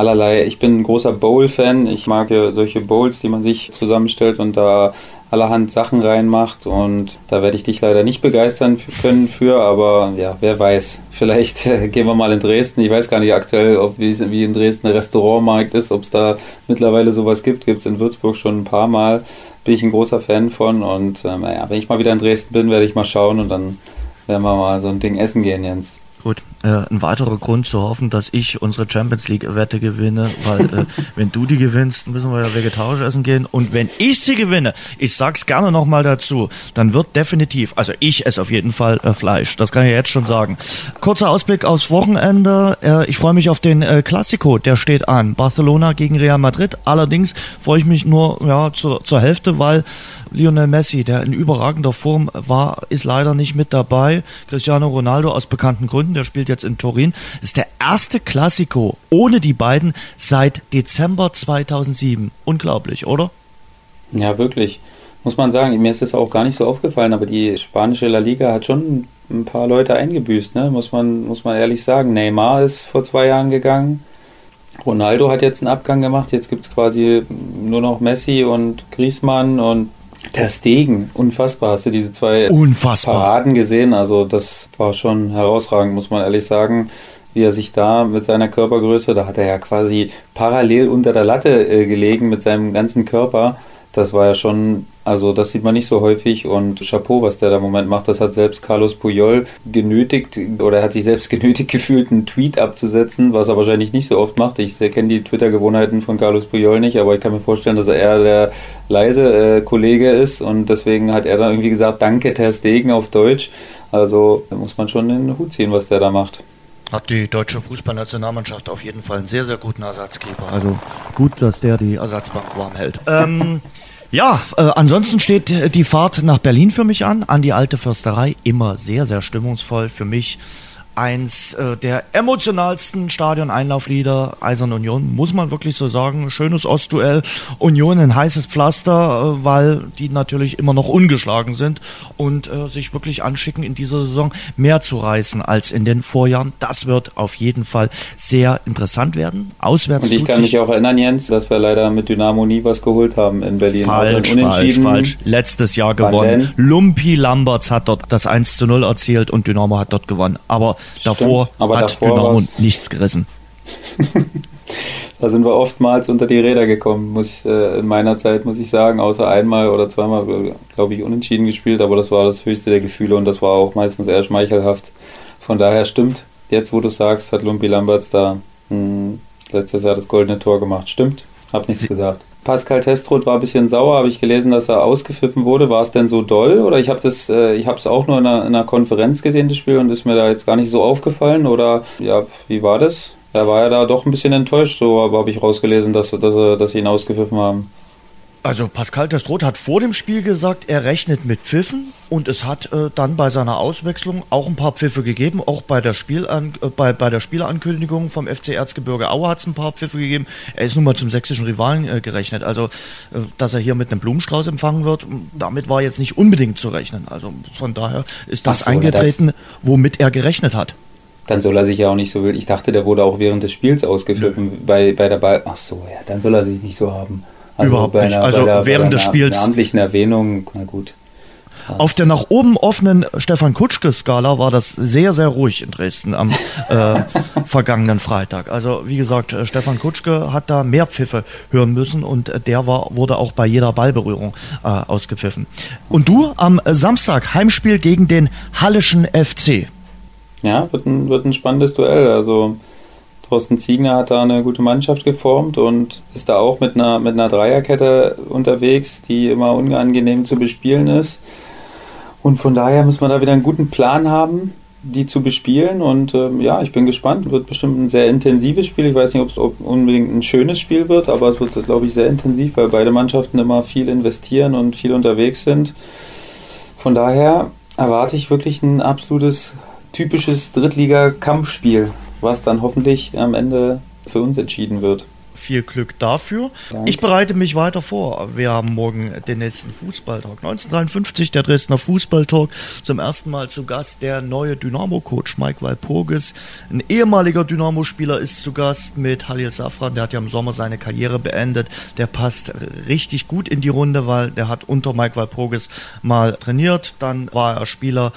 allerlei. Ich bin ein großer Bowl-Fan. Ich mag ja solche Bowls, die man sich zusammenstellt und da allerhand Sachen reinmacht. Und da werde ich dich leider nicht begeistern können für, aber ja, wer weiß. Vielleicht äh, gehen wir mal in Dresden. Ich weiß gar nicht aktuell, ob wie, in Dresden ein Restaurantmarkt ist, ob es da mittlerweile sowas gibt. Gibt es in Würzburg schon ein paar Mal. Bin ich ein großer Fan von. Und ähm, ja, wenn ich mal wieder in Dresden bin, werde ich mal schauen und dann werden wir mal so ein Ding essen gehen, Jens. Gut, äh, ein weiterer Grund zu hoffen, dass ich unsere Champions League-Wette gewinne, weil äh, wenn du die gewinnst, müssen wir ja vegetarisch essen gehen. Und wenn ich sie gewinne, ich sag's gerne nochmal dazu, dann wird definitiv, also ich esse auf jeden Fall äh, Fleisch. Das kann ich jetzt schon sagen. Kurzer Ausblick aufs Wochenende. Äh, ich freue mich auf den äh, Classico, der steht an. Barcelona gegen Real Madrid. Allerdings freue ich mich nur ja, zur, zur Hälfte, weil Lionel Messi, der in überragender Form war, ist leider nicht mit dabei. Cristiano Ronaldo aus bekannten Gründen, der spielt jetzt in Turin. Ist der erste Klassiko ohne die beiden seit Dezember 2007. Unglaublich, oder? Ja, wirklich. Muss man sagen, mir ist das auch gar nicht so aufgefallen, aber die spanische La Liga hat schon ein paar Leute eingebüßt, ne? muss, man, muss man ehrlich sagen. Neymar ist vor zwei Jahren gegangen. Ronaldo hat jetzt einen Abgang gemacht. Jetzt gibt es quasi nur noch Messi und Griezmann und der Stegen, unfassbar. Hast du diese zwei unfassbar. Paraden gesehen? Also das war schon herausragend, muss man ehrlich sagen. Wie er sich da mit seiner Körpergröße, da hat er ja quasi parallel unter der Latte äh, gelegen mit seinem ganzen Körper das war ja schon, also das sieht man nicht so häufig und Chapeau, was der da im Moment macht, das hat selbst Carlos Puyol genötigt oder hat sich selbst genötigt gefühlt, einen Tweet abzusetzen, was er wahrscheinlich nicht so oft macht. Ich kenne die Twitter-Gewohnheiten von Carlos Puyol nicht, aber ich kann mir vorstellen, dass er eher der leise äh, Kollege ist und deswegen hat er dann irgendwie gesagt, danke Ter Stegen auf Deutsch. Also da muss man schon den Hut ziehen, was der da macht hat die deutsche Fußballnationalmannschaft auf jeden Fall einen sehr, sehr guten Ersatzgeber. Also gut, dass der die Ersatzbank warm hält. ähm, ja, äh, ansonsten steht die Fahrt nach Berlin für mich an, an die alte Försterei. Immer sehr, sehr stimmungsvoll für mich eins äh, der emotionalsten Stadion-Einlauflieder Eisern Union, muss man wirklich so sagen. Schönes Ostduell. Union ein heißes Pflaster, äh, weil die natürlich immer noch ungeschlagen sind und äh, sich wirklich anschicken, in dieser Saison mehr zu reißen als in den Vorjahren. Das wird auf jeden Fall sehr interessant werden. Auswärts. Und ich kann mich auch erinnern, Jens, dass wir leider mit Dynamo nie was geholt haben in Berlin. Falsch, also falsch, falsch. Letztes Jahr gewonnen. Lumpi Lamberts hat dort das 1 zu 0 erzielt und Dynamo hat dort gewonnen. Aber Davor aber hat davor Dynamo nichts gerissen. da sind wir oftmals unter die Räder gekommen, muss äh, in meiner Zeit, muss ich sagen, außer einmal oder zweimal, glaube ich, unentschieden gespielt, aber das war das höchste der Gefühle und das war auch meistens eher schmeichelhaft. Von daher stimmt, jetzt wo du sagst, hat Lumpi Lamberts da mh, hm, letztes Jahr das goldene Tor gemacht. Stimmt, hab nichts Sie gesagt. Pascal Testroth war ein bisschen sauer, habe ich gelesen, dass er ausgepfiffen wurde. War es denn so doll? Oder ich habe das, äh, ich habe es auch nur in einer, in einer, Konferenz gesehen, das Spiel, und ist mir da jetzt gar nicht so aufgefallen. Oder ja, wie war das? Er war ja da doch ein bisschen enttäuscht, so habe ich rausgelesen, dass, dass, dass sie ihn ausgepfiffen haben. Also Pascal Testroth hat vor dem Spiel gesagt, er rechnet mit Pfiffen und es hat äh, dann bei seiner Auswechslung auch ein paar Pfiffe gegeben. Auch bei der, Spielan äh, bei, bei der Spielankündigung vom FC Erzgebirge Aue hat es ein paar Pfiffe gegeben. Er ist nun mal zum sächsischen Rivalen äh, gerechnet. Also, äh, dass er hier mit einem Blumenstrauß empfangen wird, damit war jetzt nicht unbedingt zu rechnen. Also von daher ist das so, eingetreten, das womit er gerechnet hat dann soll er sich ja auch nicht so wild. Ich dachte, der wurde auch während des Spiels ausgepfiffen bei, bei der Ball. Ach so, ja, dann soll er sich nicht so haben. Also Überhaupt nicht. Einer, also der, während des Spiels. Namentlichen Erwähnung, na gut. Auf der nach oben offenen Stefan Kutschke-Skala war das sehr, sehr ruhig in Dresden am äh, vergangenen Freitag. Also wie gesagt, äh, Stefan Kutschke hat da mehr Pfiffe hören müssen und der war, wurde auch bei jeder Ballberührung äh, ausgepfiffen. Und du am Samstag Heimspiel gegen den Hallischen FC. Ja, wird ein, wird ein spannendes Duell. Also Thorsten Ziegner hat da eine gute Mannschaft geformt und ist da auch mit einer, mit einer Dreierkette unterwegs, die immer unangenehm zu bespielen ist. Und von daher muss man da wieder einen guten Plan haben, die zu bespielen. Und ähm, ja, ich bin gespannt. Wird bestimmt ein sehr intensives Spiel. Ich weiß nicht, ob es unbedingt ein schönes Spiel wird, aber es wird, glaube ich, sehr intensiv, weil beide Mannschaften immer viel investieren und viel unterwegs sind. Von daher erwarte ich wirklich ein absolutes typisches Drittliga-Kampfspiel was dann hoffentlich am Ende für uns entschieden wird. Viel Glück dafür. Danke. Ich bereite mich weiter vor. Wir haben morgen den nächsten Fußballtag. 1953, der Dresdner Fußballtalk. Zum ersten Mal zu Gast der neue Dynamo-Coach Mike Walpurgis. Ein ehemaliger Dynamo-Spieler ist zu Gast mit Halil Safran. Der hat ja im Sommer seine Karriere beendet. Der passt richtig gut in die Runde, weil der hat unter Mike Walpurgis mal trainiert. Dann war er Spieler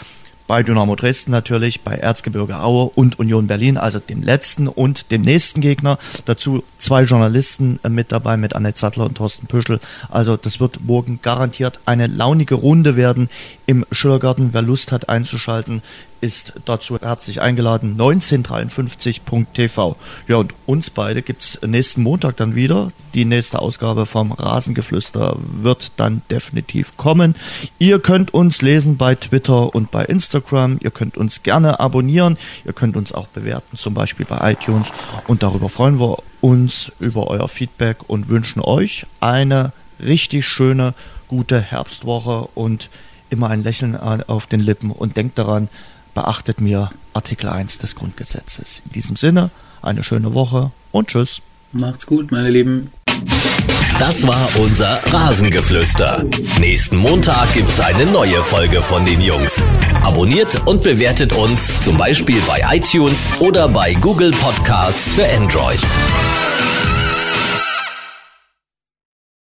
bei Dynamo Dresden natürlich, bei Erzgebirge Aue und Union Berlin, also dem letzten und dem nächsten Gegner. Dazu zwei Journalisten äh, mit dabei, mit Annette Sattler und Thorsten Püschel. Also das wird morgen garantiert eine launige Runde werden im Schillergarten. Wer Lust hat einzuschalten, ist dazu herzlich eingeladen. 1953.tv. Ja, und uns beide gibt es nächsten Montag dann wieder. Die nächste Ausgabe vom Rasengeflüster wird dann definitiv kommen. Ihr könnt uns lesen bei Twitter und bei Instagram. Ihr könnt uns gerne abonnieren. Ihr könnt uns auch bewerten, zum Beispiel bei iTunes. Und darüber freuen wir uns über euer Feedback und wünschen euch eine richtig schöne, gute Herbstwoche und immer ein Lächeln auf den Lippen und denkt daran, beachtet mir Artikel 1 des Grundgesetzes. In diesem Sinne, eine schöne Woche und tschüss. Macht's gut, meine Lieben. Das war unser Rasengeflüster. Nächsten Montag gibt's eine neue Folge von den Jungs. Abonniert und bewertet uns zum Beispiel bei iTunes oder bei Google Podcasts für Android.